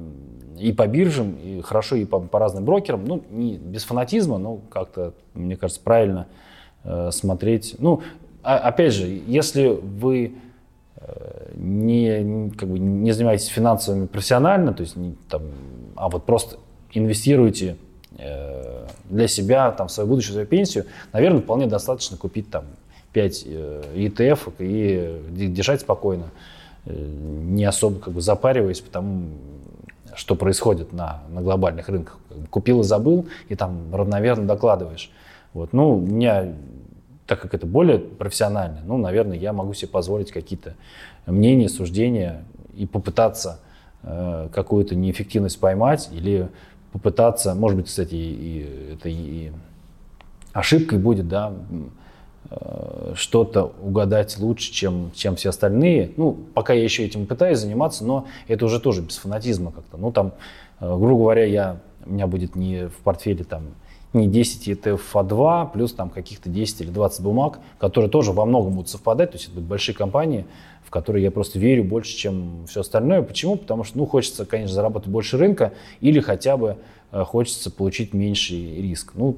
Speaker 1: и по биржам, и хорошо и по, по разным брокерам. Ну, не без фанатизма, но как-то, мне кажется, правильно э, смотреть. Ну, а, опять же, если вы не, как бы, не занимаетесь финансовыми профессионально, то есть не, там, а вот просто инвестируете э, для себя, там, в свою будущую, свою пенсию, наверное, вполне достаточно купить там 5 э, ETF и держать спокойно, э, не особо как бы запариваясь, потому что происходит на, на глобальных рынках. Купил и забыл, и там равномерно докладываешь. Вот. Ну, у меня, так как это более профессионально, ну, наверное, я могу себе позволить какие-то мнения, суждения и попытаться э, какую-то неэффективность поймать или попытаться, может быть, кстати, и, это и ошибкой будет, да, э, что-то угадать лучше, чем, чем все остальные. Ну, пока я еще этим пытаюсь заниматься, но это уже тоже без фанатизма как-то. Ну, там, э, грубо говоря, я, у меня будет не в портфеле там не 10 ETF, а 2, плюс там каких-то 10 или 20 бумаг, которые тоже во многом будут совпадать, то есть это будут большие компании, в которые я просто верю больше, чем все остальное. Почему? Потому что, ну, хочется, конечно, заработать больше рынка или хотя бы э, хочется получить меньший риск. Ну,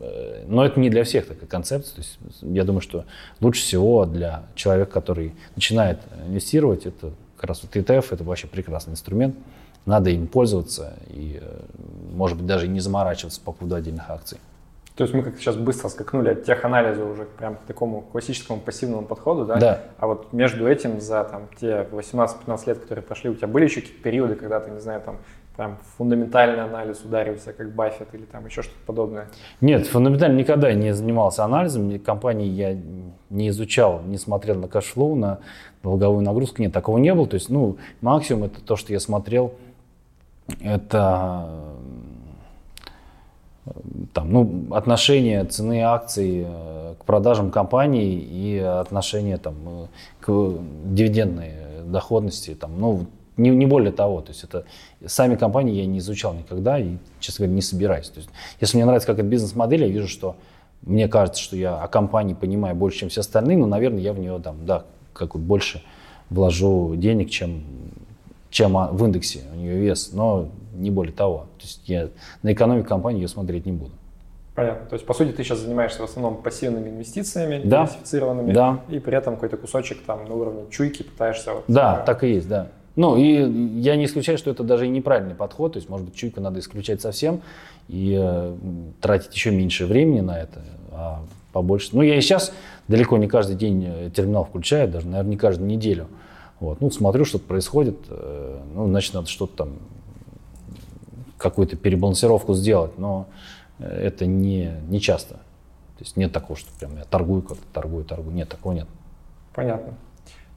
Speaker 1: э, но это не для всех такая концепция. То есть я думаю, что лучше всего для человека, который начинает инвестировать, это как раз вот ETF, это вообще прекрасный инструмент. Надо им пользоваться и, э, может быть, даже не заморачиваться по поводу отдельных акций.
Speaker 2: То есть мы как-то сейчас быстро скакнули от теханализа уже прям к такому классическому пассивному подходу, да?
Speaker 1: Да.
Speaker 2: А вот между этим за там, те 18-15 лет, которые прошли, у тебя были еще какие-то периоды, когда ты, не знаю, там прям фундаментальный анализ ударился, как Баффет или там еще что-то подобное?
Speaker 1: Нет, фундаментально никогда не занимался анализом. Компании я не изучал, не смотрел на cash flow, на долговую нагрузку. Нет, такого не было. То есть, ну, максимум это то, что я смотрел, это там, ну, отношение цены акций э, к продажам компаний и отношение там, э, к дивидендной доходности, там, ну, не, не более того. То есть это сами компании я не изучал никогда и, честно говоря, не собираюсь. То есть, если мне нравится как это бизнес-модель, я вижу, что мне кажется, что я о компании понимаю больше, чем все остальные, но, наверное, я в нее там, да, как больше вложу денег, чем, чем в индексе у нее вес. Но не более того. То есть я на экономику компании ее смотреть не буду.
Speaker 2: Понятно. То есть, по сути, ты сейчас занимаешься в основном пассивными инвестициями,
Speaker 1: да.
Speaker 2: диверсифицированными,
Speaker 1: да.
Speaker 2: и при этом какой-то кусочек там на уровне чуйки пытаешься... Вот,
Speaker 1: да, а... так и есть, да. Ну, и я не исключаю, что это даже и неправильный подход. То есть, может быть, чуйку надо исключать совсем и э, тратить еще меньше времени на это, а побольше. Ну, я и сейчас далеко не каждый день э, терминал включаю, даже, наверное, не каждую неделю. Вот. Ну, смотрю, что-то происходит, э, ну, значит, надо что-то там какую-то перебалансировку сделать, но э, это не, не часто. То есть нет такого, что прям я торгую как-то, торгую, торгую. Нет, такого нет.
Speaker 2: Понятно.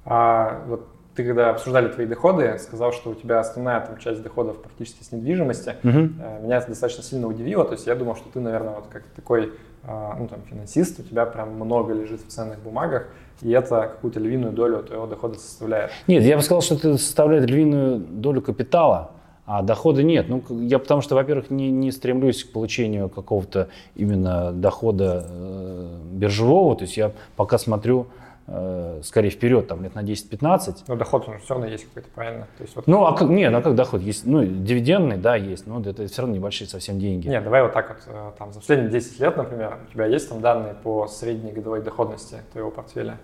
Speaker 2: А вот ты когда обсуждали твои доходы, сказал, что у тебя основная там, часть доходов практически с недвижимости.
Speaker 1: Угу.
Speaker 2: Меня это достаточно сильно удивило. То есть я думал, что ты, наверное, вот как такой ну, там, финансист, у тебя прям много лежит в ценных бумагах, и это какую-то львиную долю твоего дохода составляет.
Speaker 1: Нет, я бы сказал, что это составляет львиную долю капитала а дохода нет. Ну, я потому что, во-первых, не, не стремлюсь к получению какого-то именно дохода э, биржевого. То есть я пока смотрю скорее вперед, там лет на 10-15.
Speaker 2: Но доход он все равно есть какой-то, правильно?
Speaker 1: То есть, вот... Ну, а как, нет, а как доход? Есть, ну, дивидендный, да, есть, но это все равно небольшие совсем деньги.
Speaker 2: Нет, давай вот так вот, э, там, за последние 10 лет, например, у тебя есть там данные по средней годовой доходности твоего портфеля?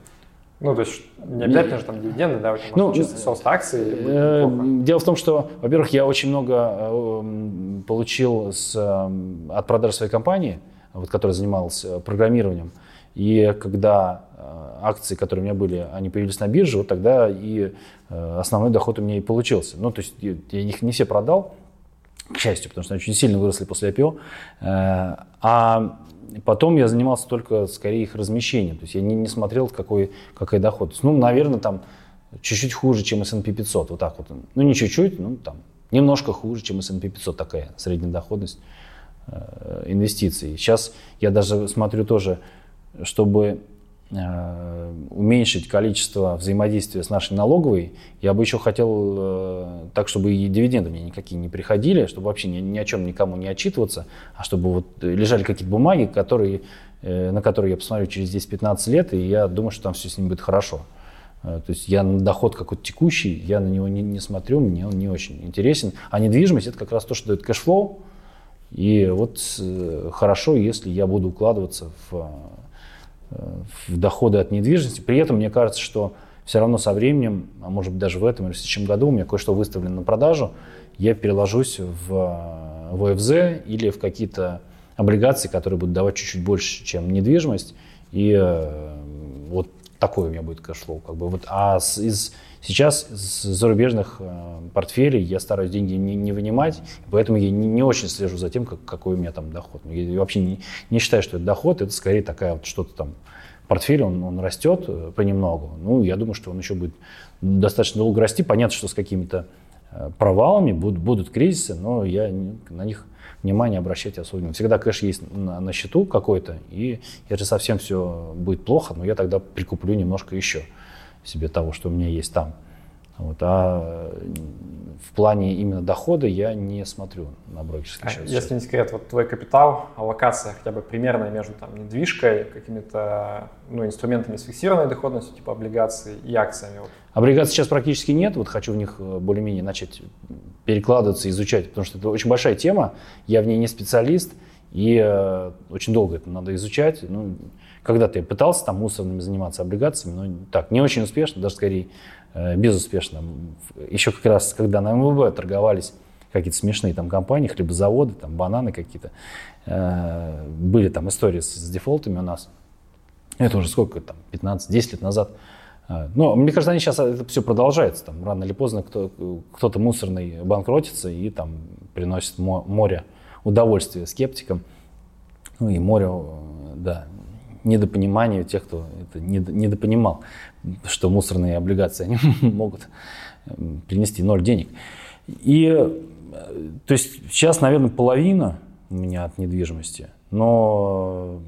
Speaker 2: Ну, то есть не обязательно же там дивиденды, да, тебя ну, чисто сост акций.
Speaker 1: Э, дело в том, что, во-первых, я очень много э, получил с, э, от продажи своей компании, вот, которая занималась программированием. И когда акции, которые у меня были, они появились на бирже, вот тогда и основной доход у меня и получился. Ну, то есть я их не все продал, к счастью, потому что они очень сильно выросли после IPO. А Потом я занимался только скорее их размещением. То есть я не, не смотрел, какой, какая доходность. Ну, наверное, там чуть-чуть хуже, чем S&P 500. Вот так вот. Ну, не чуть-чуть, ну, там немножко хуже, чем S&P 500 такая средняя доходность э, инвестиций. Сейчас я даже смотрю тоже, чтобы Э, уменьшить количество взаимодействия с нашей налоговой, я бы еще хотел э, так, чтобы и дивиденды мне никакие не приходили, чтобы вообще ни, ни о чем никому не отчитываться, а чтобы вот лежали какие-то бумаги, которые, э, на которые я посмотрю через 10-15 лет, и я думаю, что там все с ним будет хорошо. То есть я на доход какой-то текущий, я на него не, не смотрю, мне он не очень интересен. А недвижимость это как раз то, что дает cash flow. И вот хорошо, если я буду укладываться в в доходы от недвижимости. При этом мне кажется, что все равно со временем, а может быть даже в этом или в следующем году у меня кое-что выставлено на продажу, я переложусь в, в ОФЗ или в какие-то облигации, которые будут давать чуть-чуть больше, чем недвижимость. И э, вот такой у меня будет cash flow. Как бы. вот, а с, из, сейчас из зарубежных э, портфелей я стараюсь деньги не, не вынимать, поэтому я не, не очень слежу за тем, как, какой у меня там доход. Я вообще не, не считаю, что это доход, это скорее такая вот что-то там портфель, он, он растет э, понемногу. Ну, я думаю, что он еще будет достаточно долго расти. Понятно, что с какими-то э, провалами будут, будут кризисы, но я на них внимание обращать особенно. Всегда кэш есть на, на счету какой-то, и если совсем все будет плохо, ну я тогда прикуплю немножко еще себе того, что у меня есть там. Вот. А в плане именно дохода я не смотрю на брокерский
Speaker 2: а
Speaker 1: счет.
Speaker 2: Если не секрет, вот твой капитал, аллокация хотя бы примерная между там, недвижкой, какими-то ну, инструментами с фиксированной доходностью, типа облигаций и акциями? Вот.
Speaker 1: Облигаций сейчас практически нет, вот хочу в них э, более-менее начать перекладываться, изучать, потому что это очень большая тема, я в ней не специалист, и э, очень долго это надо изучать. Ну, когда-то я пытался там мусорными заниматься облигациями, но так, не очень успешно, даже скорее э, безуспешно. Еще как раз, когда на МВБ торговались какие-то смешные там компании, хлебозаводы, там бананы какие-то, э, были там истории с, с дефолтами у нас. Это уже сколько там, 15-10 лет назад. Э, но мне кажется, они сейчас это все продолжается. Там, рано или поздно кто, кто-то мусорный банкротится и там приносит море удовольствия скептикам. Ну и море, да, недопонимание тех, кто это недопонимал, что мусорные облигации они (laughs) могут эм, принести ноль денег. И э, то есть сейчас, наверное, половина у меня от недвижимости, но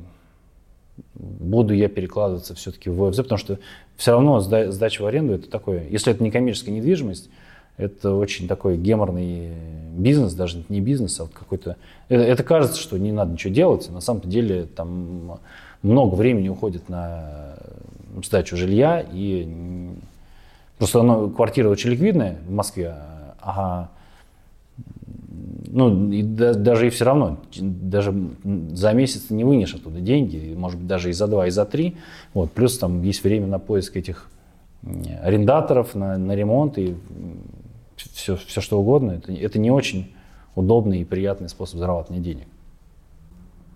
Speaker 1: буду я перекладываться все-таки в ОФЗ, потому что все равно сдача в аренду это такое, если это не коммерческая недвижимость, это очень такой геморный бизнес, даже не бизнес, а вот какой-то... Это, это кажется, что не надо ничего делать, на самом деле там много времени уходит на сдачу жилья, и просто оно, квартира очень ликвидная в Москве, а ну, и да, даже и все равно, даже за месяц не вынешь оттуда деньги, может быть, даже и за два, и за три. Вот, плюс там есть время на поиск этих арендаторов, на, на ремонт и все, все что угодно. Это, это не очень удобный и приятный способ зарабатывания денег.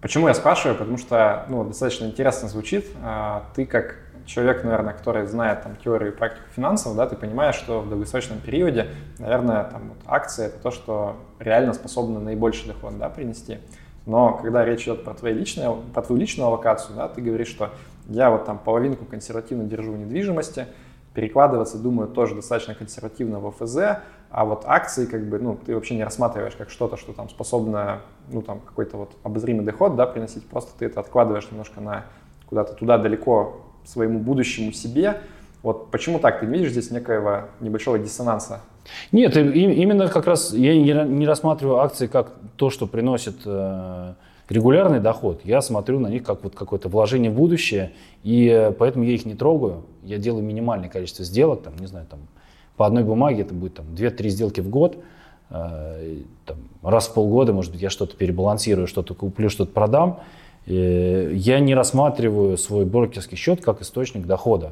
Speaker 2: Почему я спрашиваю? Потому что ну, достаточно интересно звучит. А, ты как человек, наверное, который знает там, теорию и практику финансов, да, ты понимаешь, что в долгосрочном периоде, наверное, там, вот, акции – это то, что реально способно наибольший доход да, принести. Но когда речь идет про, твои личные, про твою личную аллокацию, да, ты говоришь, что я вот там половинку консервативно держу в недвижимости, перекладываться, думаю, тоже достаточно консервативно в ФЗ, а вот акции, как бы, ну, ты вообще не рассматриваешь как что-то, что там способно, ну, там, какой-то вот обозримый доход, да, приносить, просто ты это откладываешь немножко на куда-то туда далеко своему будущему себе. Вот почему так? Ты видишь здесь некоего небольшого диссонанса?
Speaker 1: Нет, именно как раз я не рассматриваю акции как то, что приносит э, регулярный доход. Я смотрю на них как вот какое-то вложение в будущее, и э, поэтому я их не трогаю. Я делаю минимальное количество сделок, там, не знаю, там, по одной бумаге это будет там 2-3 сделки в год, э, там, раз в полгода, может быть, я что-то перебалансирую, что-то куплю, что-то продам. Я не рассматриваю свой брокерский счет как источник дохода.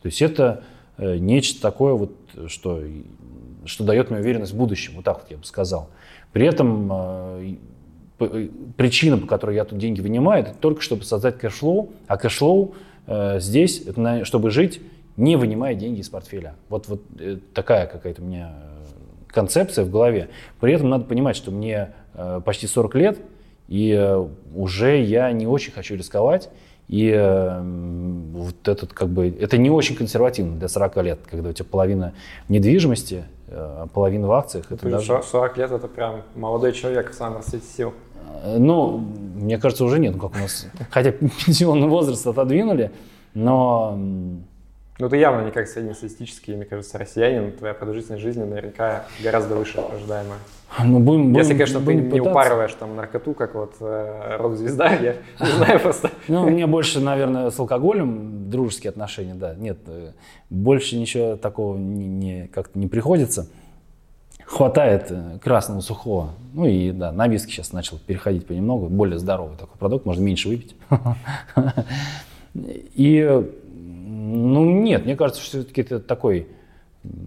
Speaker 1: То есть это э, нечто такое, вот, что, что дает мне уверенность в будущем, вот так вот я бы сказал. При этом э, причина, по которой я тут деньги вынимаю, это только чтобы создать cash flow, а cash flow здесь, это чтобы жить не вынимая деньги из портфеля. Вот, вот э, такая какая-то у меня э, концепция в голове. При этом надо понимать, что мне э, почти 40 лет, и уже я не очень хочу рисковать. И вот этот как бы, это не очень консервативно для 40 лет, когда у тебя половина недвижимости, половина в акциях.
Speaker 2: Это даже... 40 лет это прям молодой человек в самом расцвете сил.
Speaker 1: Ну, мне кажется, уже нет, как у нас, хотя (laughs) пенсионный возраст отодвинули, но
Speaker 2: ну, ты явно не как среднестатистический, мне кажется, россиянин. Твоя продолжительность жизни наверняка гораздо выше ожидаемая.
Speaker 1: Ну, будем, будем,
Speaker 2: Если, конечно, будем ты пытаться. не упарываешь там наркоту, как вот э, рок-звезда, (laughs) я не знаю просто.
Speaker 1: Ну, меня больше, наверное, с алкоголем дружеские отношения, да. Нет, э, больше ничего такого не, не, как-то не приходится. Хватает э, красного сухого. Ну и да, на виски сейчас начал переходить понемногу. Более здоровый такой продукт, можно меньше выпить. (laughs) И Ну нет, мне кажется, что все-таки это такой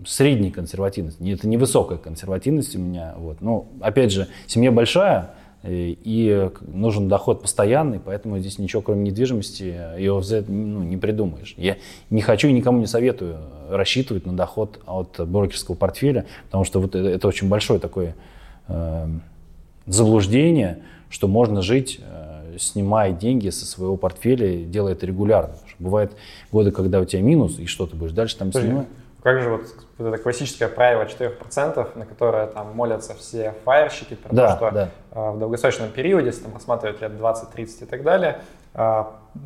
Speaker 1: средней консервативность. Это не высокая консервативность у меня. Вот. Но опять же, семья большая, э, и нужен доход постоянный, поэтому здесь ничего, кроме недвижимости ОВЗ, ну, не придумаешь. Я не хочу и никому не советую рассчитывать на доход от брокерского портфеля, потому что вот это очень большое такое э, заблуждение, что можно жить, э, снимая деньги со своего портфеля, делая это регулярно. Бывают годы, когда у тебя минус, и что ты будешь дальше там снимать?
Speaker 2: Как же вот, вот это классическое правило 4%, на которое там молятся все фаерщики, про да, то, что да. э, в долгосрочном периоде, если там рассматривать лет 20-30 и так далее, э,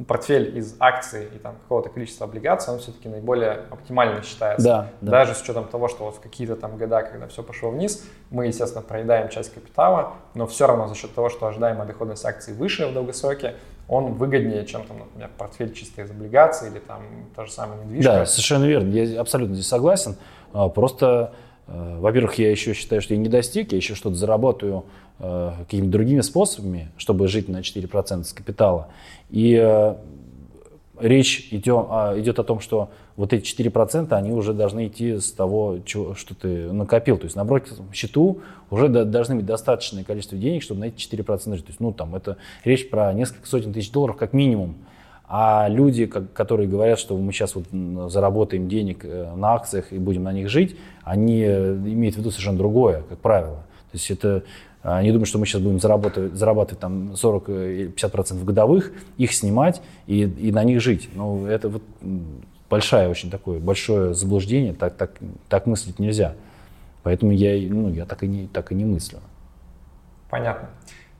Speaker 2: портфель из акций и там какого-то количества облигаций, он все-таки наиболее оптимально считается. Да, да. Даже с учетом того, что вот в какие-то там года, когда все пошло вниз, мы, естественно, проедаем часть капитала, но все равно за счет того, что ожидаемая доходность акций выше в долгосроке, он выгоднее, чем, там, например, портфель чисто из облигаций или там та же самая недвижка.
Speaker 1: Да, совершенно верно, я абсолютно здесь согласен. А, просто, э, во-первых, я еще считаю, что я не достиг, я еще что-то заработаю э, какими-то другими способами, чтобы жить на 4% с капитала. И э, речь идет, а, идет о том, что вот эти 4% они уже должны идти с того, что ты накопил. То есть на брокерском счету уже должны быть достаточное количество денег, чтобы на эти 4% жить. То есть, ну, там, это речь про несколько сотен тысяч долларов как минимум. А люди, которые говорят, что мы сейчас вот заработаем денег э, на акциях и будем на них жить, они э, имеют в виду совершенно другое, как правило. То есть это они думают, что мы сейчас будем зарабатывать, зарабатывать там 40-50% годовых, их снимать и, и на них жить. Ну, это вот большое очень такое, большое заблуждение, так, так, так мыслить нельзя. Поэтому я, ну, я так, и не, так и не мыслю.
Speaker 2: Понятно.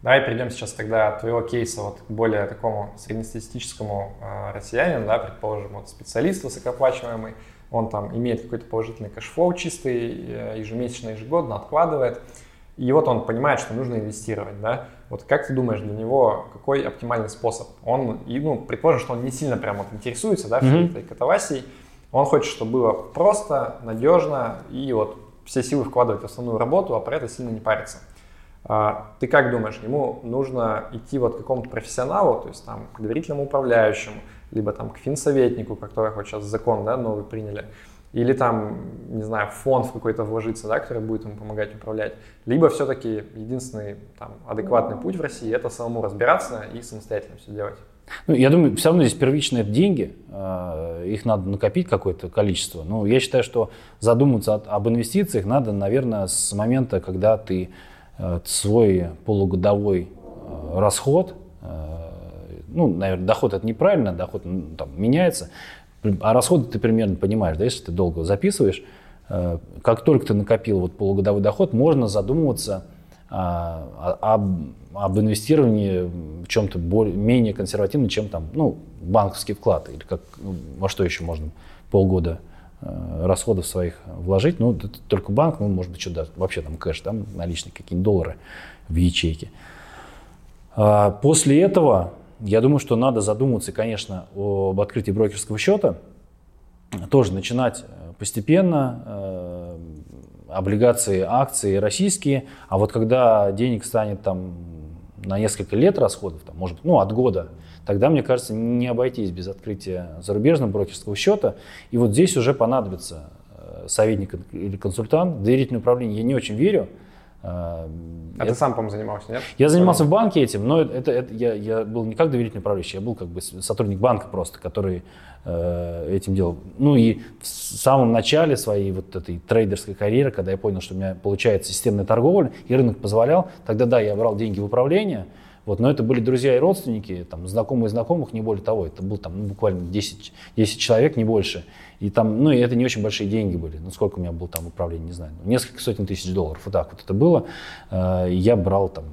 Speaker 2: Давай перейдем сейчас тогда от твоего кейса вот к более такому среднестатистическому э, россиянину, да, предположим, вот специалист высокооплачиваемый, он там имеет какой-то положительный cash flow чистый, э, ежемесячно, ежегодно откладывает, и вот он понимает, что нужно инвестировать, да, вот как ты думаешь, для него какой оптимальный способ? Он, и, ну, предположим, что он не сильно прям вот интересуется, да, всей mm-hmm. этой катавасией, он хочет, чтобы было просто, надежно и вот все силы вкладывать в основную работу, а про это сильно не париться. А, ты как думаешь, ему нужно идти вот к какому-то профессионалу, то есть там к доверительному управляющему, либо там к финсоветнику, который вот сейчас закон да, новый приняли, или там, не знаю, фонд в какой-то вложиться, да, который будет ему помогать управлять, либо все-таки единственный там, адекватный путь в России это самому разбираться и самостоятельно все делать.
Speaker 1: Ну, я думаю, все равно здесь первично это деньги, а, их надо накопить какое-то количество. Но я считаю, что задуматься об инвестициях надо, наверное, с момента, когда ты э, свой полугодовой э, расход, э, ну, наверное, доход это неправильно, доход там, меняется, а расходы ты примерно понимаешь, да, если ты долго записываешь, э, как только ты накопил вот полугодовой доход, можно задумываться а, об, об инвестировании в чем-то более, менее консервативно, чем там, ну, банковский вклад или как, ну, во что еще можно полгода э, расходов своих вложить. Ну, это только банк, ну, может быть, что-то вообще там кэш, там наличные какие-нибудь доллары в ячейке. А после этого я думаю, что надо задуматься, конечно, об открытии брокерского счета. Тоже начинать э, постепенно, э, облигации, акции российские, а вот когда денег станет там на несколько лет расходов, там, может быть, ну, от года, тогда, мне кажется, не обойтись без открытия зарубежного брокерского счета. И вот здесь уже понадобится э, советник или консультант. Доверительное управление я не очень верю,
Speaker 2: а это, ты сам, по-моему, занимался, нет?
Speaker 1: Я занимался в банке этим, но это, это, я, я был не как доверительный управляющий, я был как бы сотрудник банка просто, который э, этим делал. Ну и в самом начале своей вот этой трейдерской карьеры, когда я понял, что у меня получается системная торговля, и рынок позволял, тогда да, я брал деньги в управление, вот, но это были друзья и родственники, там, знакомые знакомых, не более того. Это был там ну, буквально 10, 10 человек, не больше. И там, ну, и это не очень большие деньги были. Ну, сколько у меня было там управление, не знаю. Ну, несколько сотен тысяч долларов. Вот так вот это было. Э, я брал там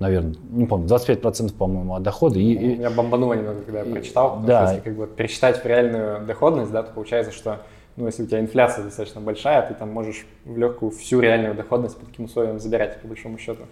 Speaker 1: наверное, не помню, 25% по-моему от дохода.
Speaker 2: И, и, Меня бомбануло немного, когда я прочитал. Да. Что, если как бы пересчитать в реальную доходность, да, то получается, что ну, если у тебя инфляция достаточно большая, ты там можешь в легкую всю реальную доходность по таким условиям забирать, по большому счету.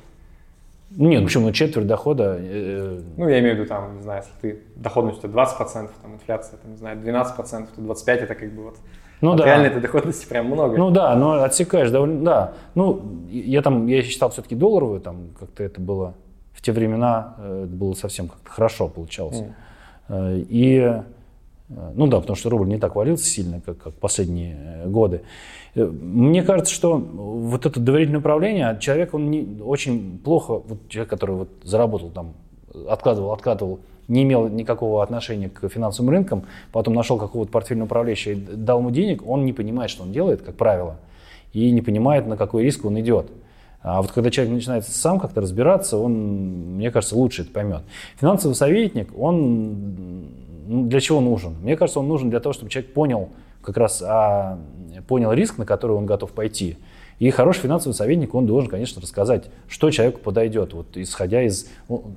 Speaker 1: Нет, ну почему? Четверть дохода. Э,
Speaker 2: э, ну, я имею в виду, там, не знаю, если ты доходность тебя 20%, там, инфляция, там, не знаю, 12%, то 25% это как бы вот ну, да. реально этой доходности прям много.
Speaker 1: Ну да, но отсекаешь довольно, да. Ну, я там, я считал все-таки долларовую, там, как-то это было, в те времена э, это было совсем как-то хорошо получалось. Mm. И Ну да, потому что рубль не так валился сильно, как, как последние э, годы. Мне кажется, что вот это доверительное управление, человек, он не, очень плохо, вот человек, который вот заработал там, откладывал, откладывал, не имел никакого отношения к финансовым рынкам, потом нашел какого-то портфельного управляющего и дал ему денег, он не понимает, что он делает, как правило, и не понимает, на какой риск он идет. А вот когда человек начинает сам как-то разбираться, он, мне кажется, лучше это поймет. Финансовый советник, он ну, для чего нужен? Мне кажется, он нужен для того, чтобы человек понял как раз а, понял риск, на который он готов пойти. И хороший финансовый советник, он должен, конечно, рассказать, что человеку подойдет. Вот исходя из... Ну,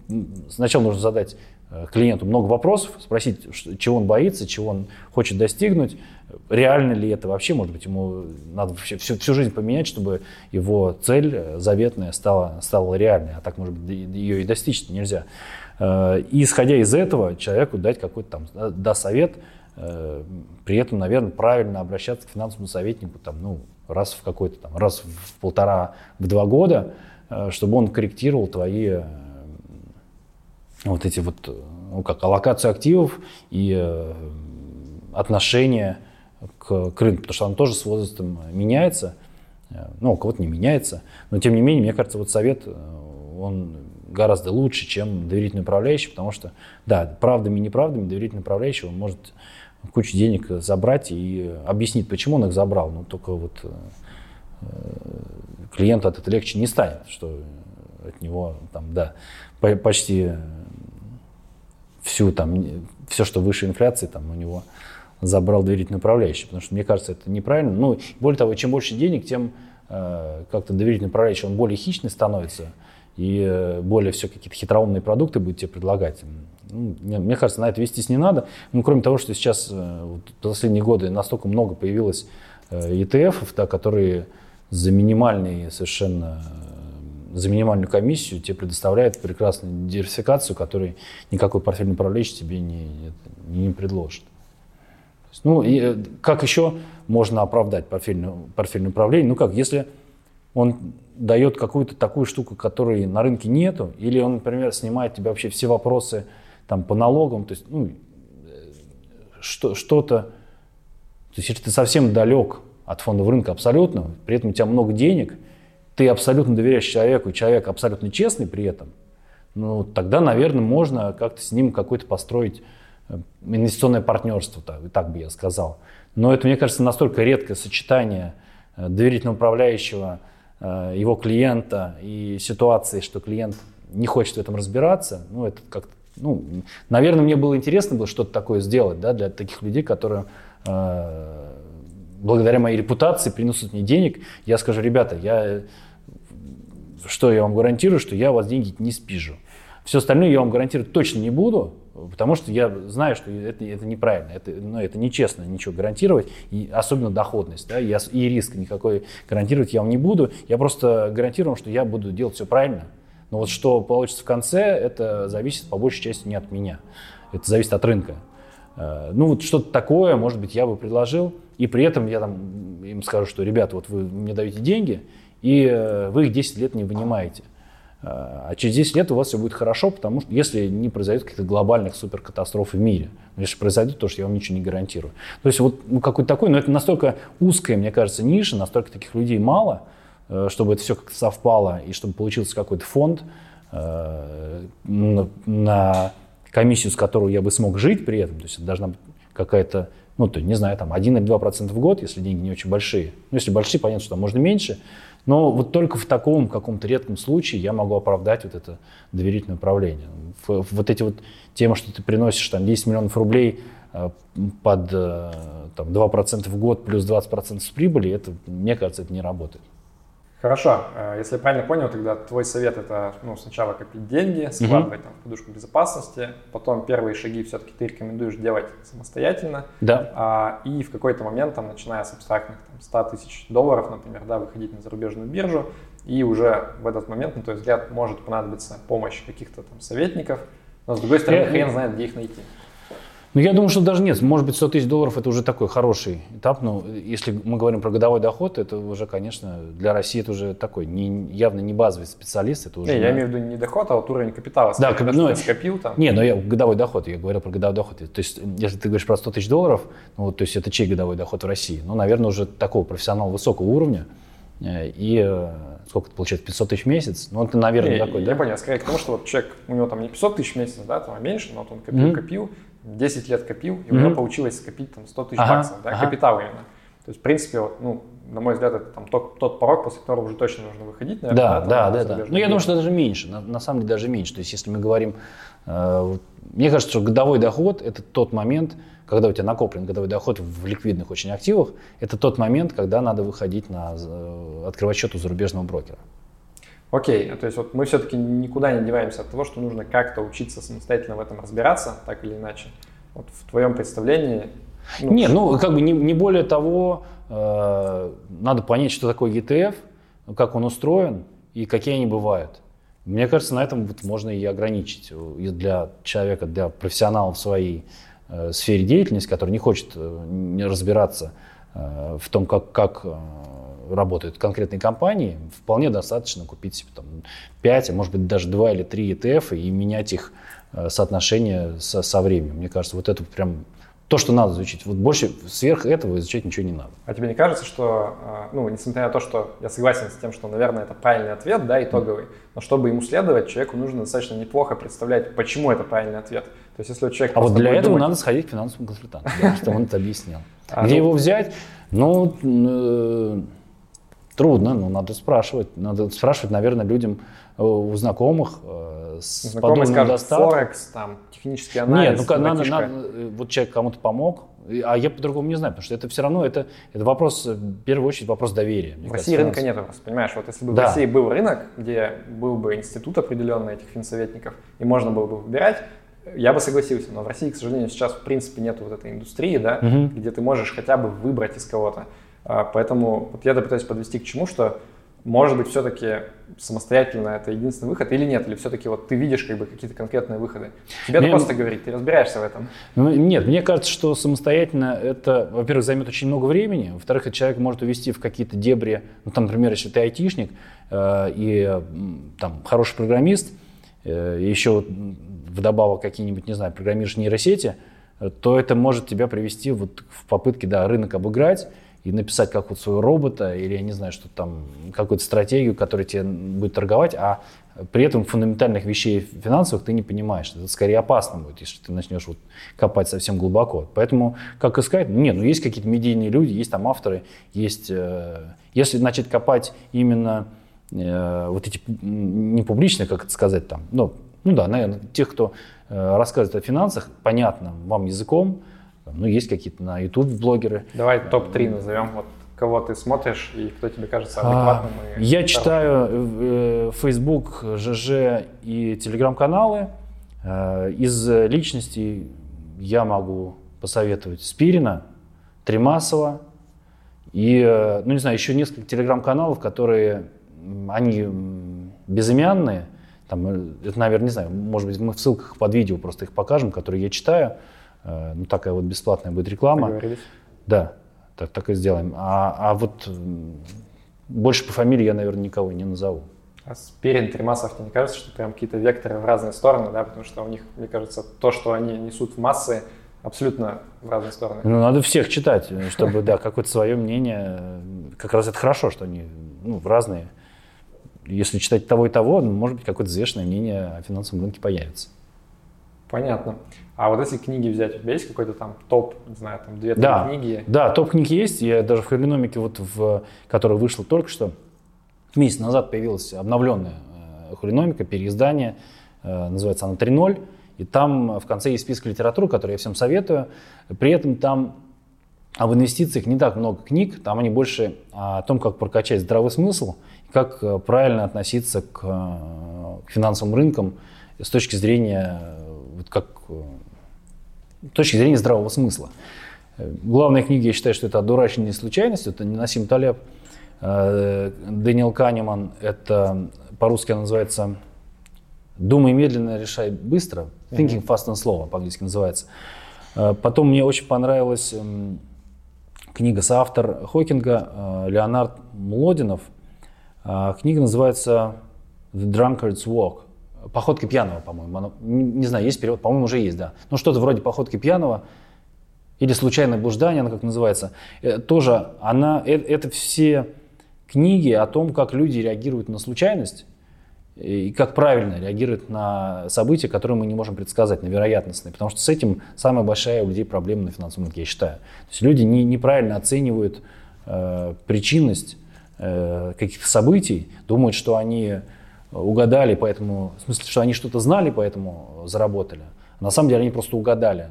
Speaker 1: сначала нужно задать э, клиенту много вопросов, спросить, чего он боится, чего он хочет достигнуть, реально ли это вообще, может быть, ему надо вообще всю, всю жизнь поменять, чтобы его цель э, заветная стала, стала реальной, а так, может быть, ее и достичь нельзя. Э, и исходя из этого, человеку дать какой-то там да, совет, при этом, наверное, правильно обращаться к финансовому советнику там, ну, раз в какой-то там, раз в полтора, в два года, э, чтобы он корректировал твои э, вот эти вот, ну, как аллокацию активов и отношение к, к рынку, потому что он тоже с возрастом меняется, ну, у кого-то не меняется, но тем не менее, мне кажется, вот совет, он гораздо лучше, чем доверительный управляющий, потому что, да, правдами и неправдами доверительный управляющий, он может кучу денег забрать и объяснить, почему он их забрал. Но только вот э, клиенту от этого легче не станет, что от него там, да, почти всю там, все, что выше инфляции, там у него забрал доверительный управляющий, потому что мне кажется, это неправильно. Ну, более того, чем больше денег, тем э, как-то доверительный управляющий, он более хищный становится, и э, более все какие-то хитроумные продукты будет тебе предлагать. Ну, мне кажется, на это вестись не надо. Ну, кроме того, что сейчас э, вот, последние годы настолько много появилось ETF, э, да, которые за минимальные совершенно за минимальную комиссию тебе предоставляют прекрасную диверсификацию, которую никакой портфельный управляющий тебе не, не, не предложит. Ну, и как еще можно оправдать портфельное, портфельное управление? Ну как, если он дает какую-то такую штуку, которой на рынке нету, или он, например, снимает тебе вообще все вопросы там, по налогам, то есть ну, что, что-то, то есть если ты совсем далек от фондового рынка абсолютно, при этом у тебя много денег, ты абсолютно доверяешь человеку, человек абсолютно честный при этом, ну, тогда, наверное, можно как-то с ним какое-то построить э, инвестиционное партнерство, так, так бы я сказал. Но это, мне кажется, настолько редкое сочетание э, доверительного управляющего – Э, его клиента и ситуации, что клиент не хочет в этом разбираться, ну, это как-то, ну, наверное, мне было интересно было что-то такое сделать, да, для таких людей, которые э, благодаря моей репутации приносят мне денег. Я скажу, ребята, я, что я вам гарантирую, что я у вас деньги не спижу. Все остальное я вам гарантировать точно не буду, Потому что я знаю, что это, это неправильно, это, ну, это нечестно ничего гарантировать, и особенно доходность, да, я, и риск никакой гарантировать я вам не буду. Я просто гарантирую, что я буду делать все правильно. Но вот что получится в конце, это зависит по большей части не от меня. Это зависит от рынка. Э, ну вот что-то такое, может быть, я бы предложил, и при этом я там им скажу, что, ребята, вот вы мне даете деньги, и э, вы их 10 лет не вынимаете. А через 10 лет у вас все будет хорошо, потому что если не произойдет каких-то глобальных суперкатастроф в мире. Если произойдет, то что я вам ничего не гарантирую. То есть вот ну, какой-то такой, но это настолько узкая, мне кажется, ниша, настолько таких людей мало, э, чтобы это все как-то совпало и чтобы получился какой-то фонд, э, на комиссию, с которой я бы смог жить при этом. То есть это должна быть какая-то, ну, то, не знаю, там 1 или 2% в год, если деньги не очень большие. Ну, если большие, понятно, что там можно меньше. Но вот только в таком каком-то редком случае я могу оправдать вот это доверительное управление. Вот эти вот темы, что ты приносишь там 10 миллионов рублей э, под э, там, 2% в год плюс 20% с прибыли, это, мне кажется, это не работает.
Speaker 2: Хорошо, э, если я правильно понял, тогда твой совет это ну, сначала копить деньги, складывать угу. там, подушку безопасности, потом первые шаги все-таки ты рекомендуешь делать самостоятельно.
Speaker 1: Да.
Speaker 2: А, и в какой-то момент, там, начиная с абстрактных там, 100 тысяч долларов, например, да, выходить на зарубежную биржу, и уже в этот момент, на твой взгляд, может понадобиться помощь каких-то там советников, но с другой стороны, я, хрен знает, где их найти.
Speaker 1: Ну, я думаю, что даже нет. Может быть, 100 тысяч долларов – это уже такой хороший этап. Но если мы говорим про годовой доход, это уже, конечно, для России это уже такой не, явно не базовый специалист. Это уже
Speaker 2: не,
Speaker 1: на...
Speaker 2: я имею в виду не доход, а вот уровень капитала.
Speaker 1: Да,
Speaker 2: когда
Speaker 1: ну,
Speaker 2: ты скопил там.
Speaker 1: Не, но я годовой доход, я говорил про годовой доход. То есть, если ты говоришь про 100 тысяч долларов, ну, то есть это чей годовой доход в России? Ну, наверное, уже такого профессионала высокого уровня. Э, и э, сколько это получается, 500 тысяч в месяц? Ну, это, наверное,
Speaker 2: не,
Speaker 1: такой,
Speaker 2: я
Speaker 1: да?
Speaker 2: понял, скорее к тому, что вот человек, у него там не 500 тысяч в месяц, да, там, а меньше, но вот он копил,
Speaker 1: Мгм.
Speaker 2: копил, 10 лет копил, и у него получилось скопить там 100 тысяч
Speaker 1: Ага,
Speaker 2: баксов, да,
Speaker 1: ага.
Speaker 2: капитал именно. То есть, в принципе, вот, ну, на мой взгляд, это там тот, тот порог, после которого уже точно нужно выходить, наверное.
Speaker 1: Да, да, да, да.
Speaker 2: зарубежные
Speaker 1: Ну, я думаю, что даже меньше. На, на самом деле даже меньше. То есть, если мы говорим, э, вот, мне кажется, что годовой доход это тот момент, когда у тебя накоплен годовой доход в ликвидных очень активах, это тот момент, когда надо выходить на э, открывать счет у зарубежного брокера.
Speaker 2: Окей, а то есть вот мы все-таки никуда не деваемся от того, что нужно как-то учиться самостоятельно в этом разбираться, так или иначе. Вот в твоем представлении... ну,
Speaker 1: Не, ну как бы не, не более того, э, надо понять, что такое ETF, как он устроен и какие они бывают. Мне кажется, на этом вот можно и ограничить э, и для человека, для профессионала в своей э, сфере деятельности, который не хочет э, не разбираться э, в том, как, как э, работают конкретные компании, вполне достаточно купить себе там 5, а может быть даже 2 или 3 ETF и менять их э, соотношение со, со временем. Мне кажется, вот это прям то, что надо изучить. Вот больше сверх этого изучать ничего не надо.
Speaker 2: А тебе не кажется, что, э, ну, несмотря на то, что я согласен с тем, что, наверное, это правильный ответ, да, итоговый, но чтобы ему следовать, человеку нужно достаточно неплохо представлять, почему это правильный ответ. То есть, если человек
Speaker 1: А вот для этого
Speaker 2: думать,
Speaker 1: надо сходить к финансовому консультанту, (laughs) чтобы он это объяснял.
Speaker 2: А,
Speaker 1: Где
Speaker 2: ну-
Speaker 1: его взять? Ну, э, трудно, но надо спрашивать. Надо спрашивать, наверное, людям э, у знакомых э, с
Speaker 2: знакомый скажет,
Speaker 1: достатком.
Speaker 2: Форекс, там, технический анализ,
Speaker 1: Нет, ну надо, надо, вот человек кому-то помог, а я по-другому не знаю, потому что это все равно, это, это вопрос, э, в первую очередь, вопрос доверия.
Speaker 2: В
Speaker 1: кажется,
Speaker 2: России рынка
Speaker 1: финансового.
Speaker 2: нет понимаешь? Вот если бы в
Speaker 1: Да.
Speaker 2: России был рынок, где был бы институт определенный этих финсоветников, и можно было бы выбирать, я бы согласился. Но в России, к сожалению, сейчас в принципе нет вот этой индустрии, да,
Speaker 1: Мгм.
Speaker 2: где ты можешь хотя бы выбрать из кого-то. А, Поэтому вот я пытаюсь подвести к чему, что может быть все-таки самостоятельно это единственный выход или нет, или все-таки вот ты видишь как бы какие-то конкретные выходы. Тебе
Speaker 1: Мне-
Speaker 2: просто говорить, ты разбираешься в этом.
Speaker 1: Ну, нет, мне кажется, что самостоятельно это, во-первых, займет очень много времени, во-вторых, это человек может увести в какие-то дебри, ну, там, например, если ты айтишник э, и там хороший программист, э, еще вдобавок какие-нибудь, не знаю, программируешь нейросети, э, то это может тебя привести вот в попытке, да, рынок обыграть и написать как вот своего робота или, я не знаю, что там, какую-то стратегию, которая тебе будет торговать, а при этом фундаментальных вещей финансовых ты не понимаешь. Это скорее опасно будет, если ты начнешь вот копать совсем глубоко. Поэтому как искать? Не, ну есть какие-то медийные люди, есть там авторы, есть... э, если начать копать именно э, вот эти не публичные, как это сказать там, ну, ну да, наверное, тех, кто э, рассказывает о финансах, понятным вам языком, ну, есть какие-то на YouTube блогеры,
Speaker 2: Давай топ-3 назовем, вот кого ты смотришь и кто тебе кажется
Speaker 1: А,
Speaker 2: адекватным. и
Speaker 1: Я читаю э, Facebook, ЖЖ и телеграм-каналы. Э, Из личностей я могу посоветовать Спирина, Тремасова и, э, ну не знаю, еще несколько телеграм-каналов, которые, они безымянные. Там, э, это, наверное, не знаю, может быть, мы в ссылках под видео просто их покажем, которые я читаю. Э, Ну, такая вот бесплатная будет реклама.
Speaker 2: Договорились.
Speaker 1: Да, так, так и сделаем. А, а вот больше по фамилии я, наверное, никого не назову.
Speaker 2: А Спирин, Тремасов, тебе не кажется, что прям какие-то векторы в разные стороны, да, потому что у них, мне кажется, то, что они несут в массы, абсолютно в разные стороны.
Speaker 1: Ну, надо всех читать, чтобы, да, какое-то свое мнение. Как раз это хорошо, что они ну, разные. Если читать того и того, может быть, какое-то взвешенное мнение о финансовом рынке появится.
Speaker 2: Понятно. А вот если книги взять, у тебя есть какой-то там топ, не знаю, там две-три
Speaker 1: Да,
Speaker 2: книги?
Speaker 1: да, топ книг есть. Я даже в Хрономике, вот в, которая вышла только что, месяц назад появилась обновленная э, хрономика, переиздание, э, называется она 3.0. И там в конце есть список литературы, который я всем советую. При этом там об инвестициях не так много книг, там они больше о том, как прокачать здравый смысл, как э, правильно относиться к, к финансовым рынкам с точки зрения, вот как, точки зрения здравого смысла. Э, Главная книга, я считаю, что это «Одураченные случайности», это Насим Талеб, Э, Дэниел Канеман, это по-русски называется «Думай медленно, решай быстро», «Thinking fast and slow» по-английски называется. Потом мне очень понравилась эм, книга соавтор Хокинга Леонард Млодинов. Книга называется The Drunkard's Walk. Походка пьяного, по-моему. Не, не знаю, есть перевод, по-моему, уже есть, да. Ну, что-то вроде походки пьяного или случайное блуждание, она как называется. Э, тоже она, э, это все книги о том, как люди реагируют на случайность и как правильно реагируют на события, которые мы не можем предсказать, на вероятностные. Потому что с этим самая большая у людей проблема на финансовом рынке, я считаю. То есть люди не, неправильно оценивают э, причинность э, каких-то событий, думают, что они угадали, поэтому, в смысле, что они что-то знали, поэтому заработали. На самом деле они просто угадали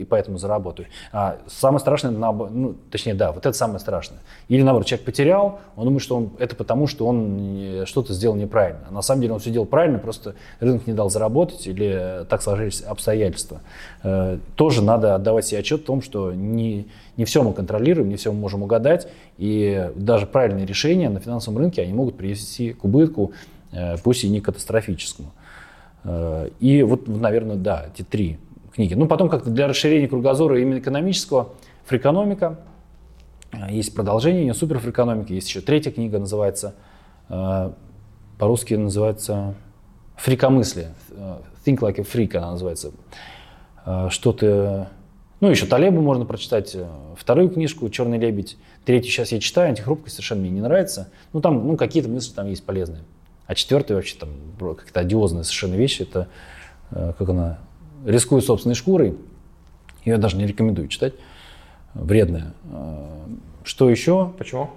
Speaker 1: и поэтому заработаю. А самое страшное, ну, точнее, да, вот это самое страшное. Или наоборот, человек потерял, он думает, что он, это потому, что он что-то сделал неправильно. А на самом деле он все делал правильно, просто рынок не дал заработать или так сложились обстоятельства. Э, тоже надо отдавать себе отчет в том, что не, не все мы контролируем, не все мы можем угадать, и даже правильные решения на финансовом рынке, они могут привести к убытку, э, пусть и не катастрофическому. Э, и вот, наверное, да, эти три книги. Ну, потом как-то для расширения кругозора именно экономического, фрикономика, э, есть продолжение ее, суперфрикономика, есть еще третья книга, называется, э, по-русски называется «Фрикомыслие», э, «Think like a freak» она называется. Что-то... Ну, еще Талебу можно прочитать, вторую книжку «Черный лебедь», третью сейчас я читаю, антихрупкость совершенно мне не нравится. Ну, там ну, какие-то мысли там есть полезные. А четвертая вообще там как-то одиозная совершенно вещь, это, как она, рискую собственной шкурой. Ее даже не рекомендую читать. Вредная. А, что еще?
Speaker 2: Почему?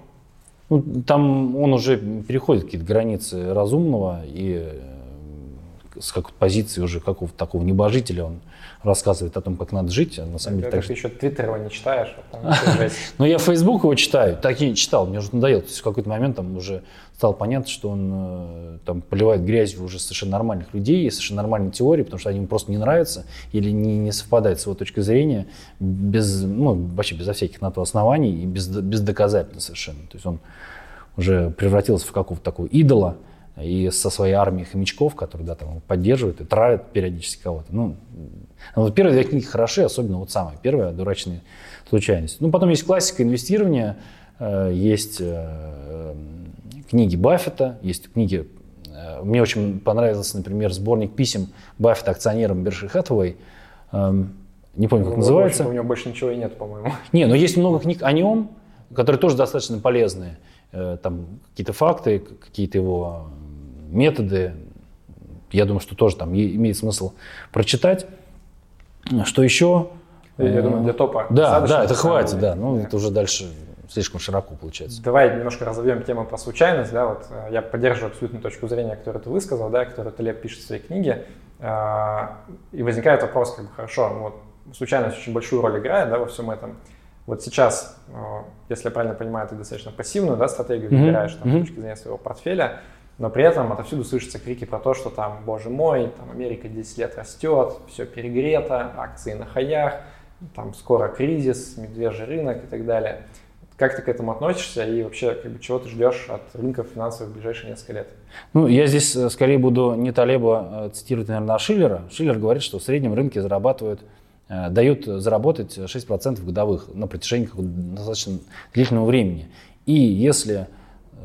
Speaker 1: Ну, там он уже переходит какие-то границы разумного и э, с какой-то позиции уже какого-то такого небожителя он рассказывает о том, как надо жить. А на самом деле,
Speaker 2: так
Speaker 1: ты
Speaker 2: еще Твиттер его не читаешь. (laughs)
Speaker 1: Ну, я Facebook его читаю, так и читал, мне уже надоело. То есть в какой-то момент там уже стало понятно, что он э, там поливает грязью уже совершенно нормальных людей, совершенно нормальной теории, потому что они ему просто не нравятся или не, не совпадает с его точкой зрения, без, ну, вообще безо всяких на то оснований и без, бездоказательно совершенно. То есть он уже превратился в какого-то такого идола, и со своей армией хомячков, которые да, там, поддерживают и травят периодически кого-то. Ну, ну, вот первые две книги хороши, особенно вот самая первая «Дурачные случайности». Ну, потом есть классика инвестирования, э, есть э, книги Баффета, есть книги... Э, мне очень понравился, например, сборник писем Баффета акционерам Берши Хэтуэй. Эм, не помню, как ну, называется.
Speaker 2: У него больше ничего и нет, по-моему. (laughs)
Speaker 1: Не, но есть много книг о нем, которые тоже достаточно полезные. Там какие-то факты, какие-то его методы. Я думаю, что тоже там имеет смысл прочитать. Что еще?
Speaker 2: Я думаю, для топа.
Speaker 1: Да, да, это хватит, да. Ну, это уже дальше слишком широко получается.
Speaker 2: Давай немножко разовьем тему про случайность. Да, вот э, я поддерживаю абсолютно точку зрения, которую ты высказал, да, которую Талеб пишет в своей книге. А, и возникает вопрос, как бы, хорошо, вот случайность очень большую роль играет да, во всем этом. Вот сейчас, э, если я правильно понимаю, ты достаточно пассивную да, стратегию выбираешь mm-hmm. там, mm-hmm. с точки зрения своего портфеля, но при этом отовсюду слышатся крики про то, что там, боже мой, там Америка 10 лет растет, все перегрето, акции на хаях, там скоро кризис, медвежий рынок и так далее. Как ты к этому относишься и вообще как бы, чего ты ждешь от рынков финансовых в ближайшие несколько лет?
Speaker 1: Ну, я здесь э, скорее буду не Талеба а цитировать, наверное, а Шиллера. Шиллер говорит, что в среднем рынке зарабатывают, э, дают заработать 6% годовых на протяжении достаточно длительного времени. И если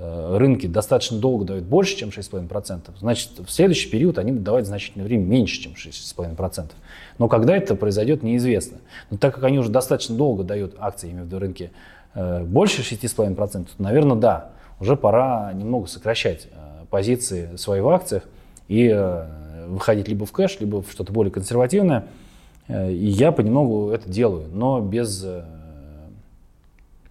Speaker 1: Э, рынки достаточно долго дают больше, чем 6,5%, значит, в следующий период они будут давать значительное время меньше, чем 6,5%. Но когда это произойдет, неизвестно. Но так как они уже достаточно долго дают акции, имею в виду рынки, больше 6,5%, то, наверное, да, уже пора немного сокращать э, позиции свои в акциях и выходить либо в кэш, либо в что-то более консервативное. И я понемногу это делаю, но без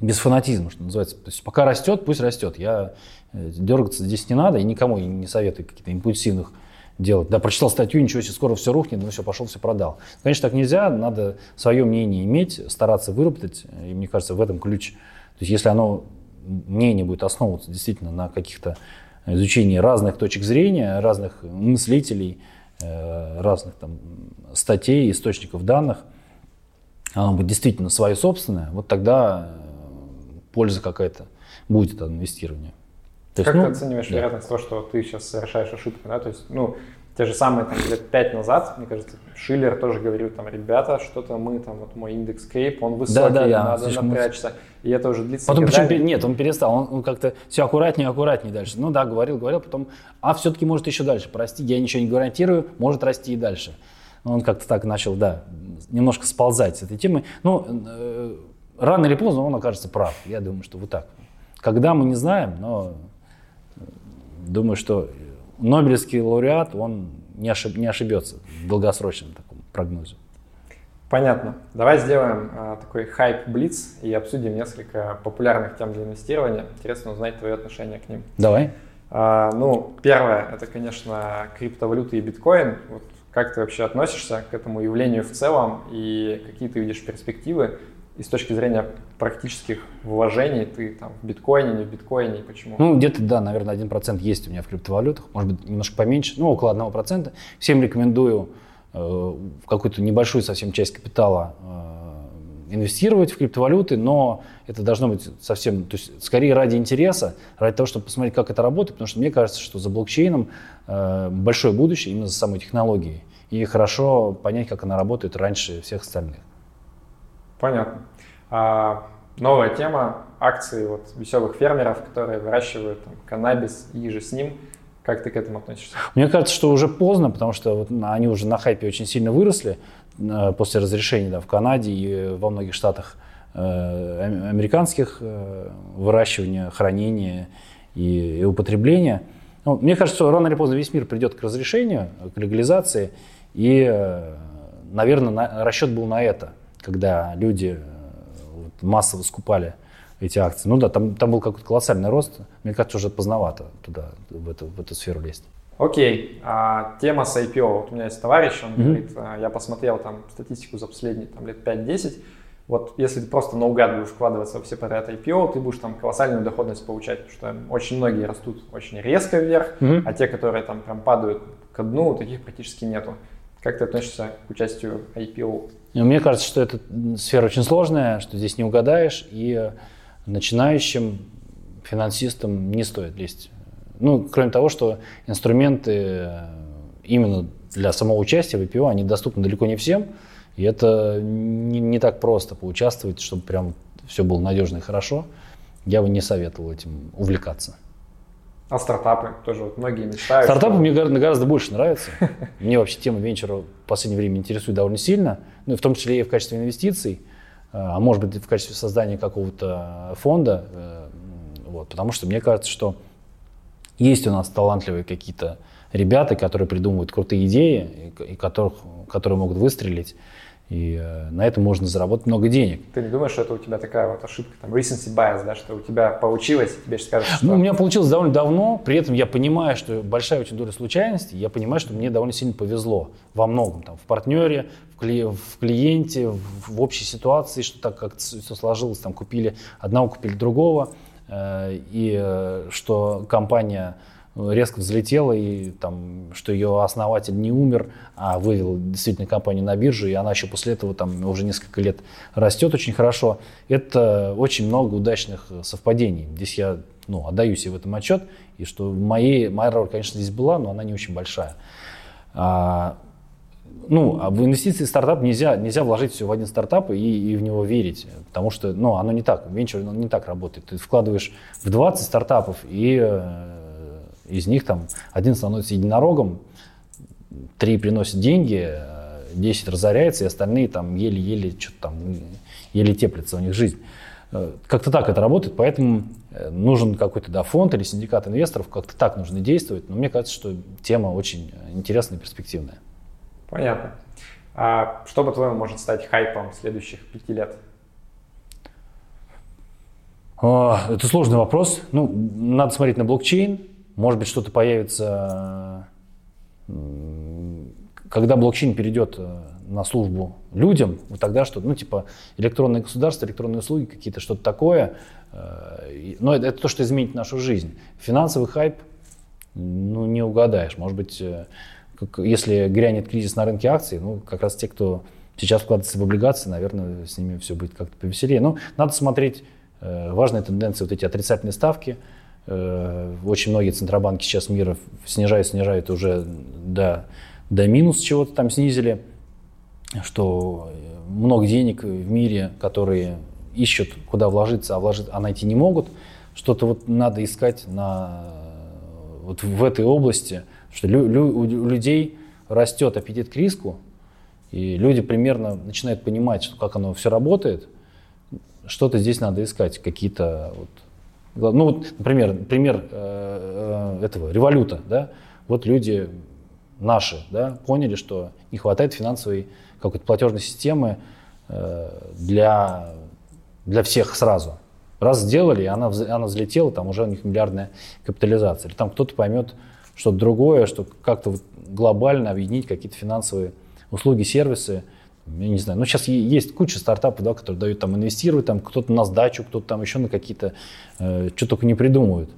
Speaker 1: без фанатизма, что называется. То есть пока растет, пусть растет. Я э, дергаться здесь не надо и никому не советую каких-то импульсивных делать. Да, прочитал статью, ничего себе, скоро все рухнет, ну все, пошел, все продал. Конечно, так нельзя, надо свое мнение иметь, стараться выработать, и мне кажется, в этом ключ. То есть если оно, мнение будет основываться действительно на каких-то изучении разных точек зрения, разных мыслителей, э, разных там статей, источников данных, оно будет действительно свое собственное, вот тогда польза какая-то будет от инвестирования.
Speaker 2: То как есть, ты ну, оцениваешь да. вероятность того, что ты сейчас совершаешь ошибку? Да? То есть, ну, те же самые там, лет пять назад, мне кажется, Шиллер тоже говорил, там, ребята, что-то мы, там, вот мой индекс Кейп, он высокий, да, да, да, надо напрячься. И это уже длится
Speaker 1: Потом годами. почему, нет, он перестал, он, он как-то все аккуратнее, аккуратнее дальше. Ну да, говорил, говорил, потом, а все-таки может еще дальше, прости, я ничего не гарантирую, может расти и дальше. Он как-то так начал, да, немножко сползать с этой темы. Ну, э, рано или поздно он окажется прав. Я думаю, что вот так. Когда мы не знаем, но думаю, что Нобелевский лауреат, он не, ошиб, не ошибется в долгосрочном таком прогнозе.
Speaker 2: Понятно. Давай сделаем а, такой хайп-блиц и обсудим несколько популярных тем для инвестирования. Интересно узнать твое отношение к ним.
Speaker 1: Давай.
Speaker 2: А, ну, первое, это, конечно, криптовалюты и биткоин. Вот как ты вообще относишься к этому явлению в целом и какие ты видишь перспективы? И с точки зрения практических вложений, ты там в биткоине, не в биткоине, почему?
Speaker 1: Ну, где-то, да, наверное, 1% есть у меня в криптовалютах, может быть, немножко поменьше, ну, около 1%. Всем рекомендую э, какую-то небольшую совсем часть капитала э, инвестировать в криптовалюты, но это должно быть совсем, то есть скорее ради интереса, ради того, чтобы посмотреть, как это работает, потому что мне кажется, что за блокчейном э, большое будущее именно за самой технологией. И хорошо понять, как она работает раньше всех остальных.
Speaker 2: Понятно. А, новая тема акции вот веселых фермеров, которые выращивают там, каннабис и же с ним. Как ты к этому относишься?
Speaker 1: Мне кажется, что уже поздно, потому что вот они уже на хайпе очень сильно выросли э, после разрешения да, в Канаде и во многих штатах э, американских э, выращивания, хранения и, и употребления. Ну, мне кажется, что рано или поздно весь мир придет к разрешению, к легализации, и, наверное, на, расчет был на это – когда люди массово скупали эти акции. Ну да, там, там был какой-то колоссальный рост. Мне кажется, уже поздновато туда, в эту, в эту сферу лезть.
Speaker 2: Окей, а, тема с IPO. Вот у меня есть товарищ, он mm-hmm. говорит, а, я посмотрел там статистику за последние там, лет 5-10, вот если ты просто наугад будешь вкладываться во все подряд IPO, ты будешь там колоссальную доходность получать, потому что очень многие растут очень резко вверх, mm-hmm. а те, которые там прям падают к дну, таких практически нету. Как ты относишься к участию IPO?
Speaker 1: Мне кажется, что эта сфера очень сложная, что здесь не угадаешь, и начинающим финансистам не стоит лезть. Ну, кроме того, что инструменты именно для самого участия в IPO, они доступны далеко не всем, и это не, не так просто поучаствовать, чтобы прям все было надежно и хорошо. Я бы не советовал этим увлекаться.
Speaker 2: А стартапы тоже вот многие мечтают.
Speaker 1: Стартапы что... мне гораздо больше нравятся. Мне вообще тема венчура в последнее время интересует довольно сильно, ну, в том числе и в качестве инвестиций, а, а может быть в качестве создания какого-то фонда, э, вот, потому что мне кажется, что есть у нас талантливые какие-то ребята, которые придумывают крутые идеи, и которых, которые могут выстрелить. И э, на этом можно заработать много денег.
Speaker 2: Ты не думаешь, что это у тебя такая вот ошибка, там, recency bias, да, что у тебя получилось, и тебе сейчас скажут, что...
Speaker 1: Ну, у меня получилось довольно давно, при этом я понимаю, что большая очень доля случайности, я понимаю, что мне довольно сильно повезло во многом, там, в партнере, в, кли... в клиенте, в, в общей ситуации, что так как все сложилось, там, купили одного, купили другого, э, и э, что компания резко взлетела, и там, что ее основатель не умер, а вывел действительно компанию на биржу, и она еще после этого там уже несколько лет растет очень хорошо. Это очень много удачных совпадений. Здесь я ну, отдаю себе в этом отчет, и что моей, моя роль, конечно, здесь была, но она не очень большая. А, ну, а в инвестиции в стартап нельзя, нельзя вложить все в один стартап и, и в него верить, потому что, ну, оно не так, венчур не так работает. Ты вкладываешь в 20 стартапов и э, из них там один становится единорогом, три приносят деньги, 10 разоряется, и остальные там еле-еле что-то там, еле теплится у них жизнь. Э, как-то так это работает, поэтому э, нужен какой-то да, фонд или синдикат инвесторов, как-то так нужно действовать. Но мне кажется, что тема очень интересная и перспективная.
Speaker 2: Понятно. А что, по-твоему, может стать хайпом следующих пяти лет?
Speaker 1: А, это сложный вопрос. Ну, надо смотреть на блокчейн, может быть, что-то появится, когда блокчейн перейдет э, на службу людям, вот тогда что, ну, типа, электронное государство, электронные услуги, какие-то, что-то такое. Э, но это, это то, что изменит нашу жизнь. Финансовый хайп, ну, не угадаешь. Может быть, э, если грянет кризис на рынке акций, ну, как раз те, кто сейчас вкладывается в облигации, наверное, с ними все будет как-то повеселее. Но надо смотреть важные тенденции, вот эти отрицательные ставки – Э, очень многие центробанки сейчас мира снижают, снижают уже до, до минус чего-то там снизили, что много денег в мире, которые ищут, куда вложиться, а, вложить, а найти не могут. Что-то вот надо искать на, вот в этой области, что лю, лю, у людей растет аппетит к риску, и люди примерно начинают понимать, что, как оно все работает, что-то здесь надо искать, какие-то вот, ну вот, например, пример э, э, этого революта, да, вот люди наши, да, поняли, что не хватает финансовой какой-то платежной системы э, для, для всех сразу. Раз сделали, она, она взлетела, там уже у них миллиардная капитализация. Или там кто-то поймет что-то другое, что как-то вот глобально объединить какие-то финансовые услуги, сервисы. Я не знаю, ну сейчас есть куча стартапов, да, которые дают там инвестировать, там кто-то на сдачу, кто-то там еще на какие-то, э, что только не придумывают.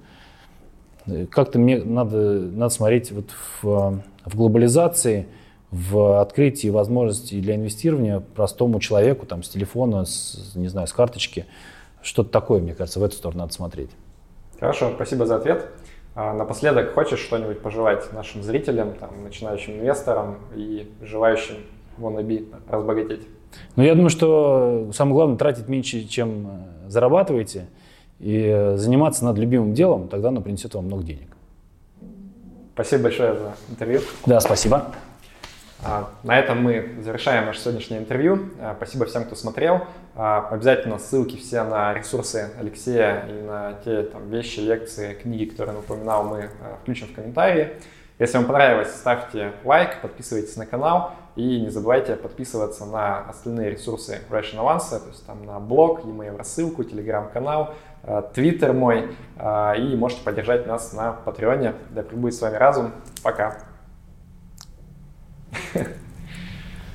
Speaker 1: Как-то мне надо, надо смотреть вот в, в глобализации, в открытии возможностей для инвестирования простому человеку там, с телефона, с, не знаю, с карточки. Что-то такое, мне кажется, в эту сторону надо смотреть.
Speaker 2: Хорошо, спасибо за ответ. А напоследок, хочешь что-нибудь пожелать нашим зрителям, там, начинающим инвесторам и желающим wannabe разбогатеть?
Speaker 1: Ну, я думаю, что самое главное тратить меньше, чем э, зарабатываете, и заниматься над любимым делом, тогда оно принесет вам много денег.
Speaker 2: Спасибо большое за интервью.
Speaker 1: Да, спасибо.
Speaker 2: А, на этом мы завершаем наше сегодняшнее интервью. А, спасибо всем, кто смотрел. А, обязательно ссылки все на ресурсы Алексея и на те там, вещи, лекции, книги, которые он упоминал, мы включим в комментарии. Если вам понравилось, ставьте лайк, подписывайтесь на канал и не забывайте подписываться на остальные ресурсы Russian Avance, то есть там на блог, e-mail рассылку, телеграм-канал, твиттер мой, и можете поддержать нас на Патреоне. Да пребудет с вами разум. Пока. (laughs)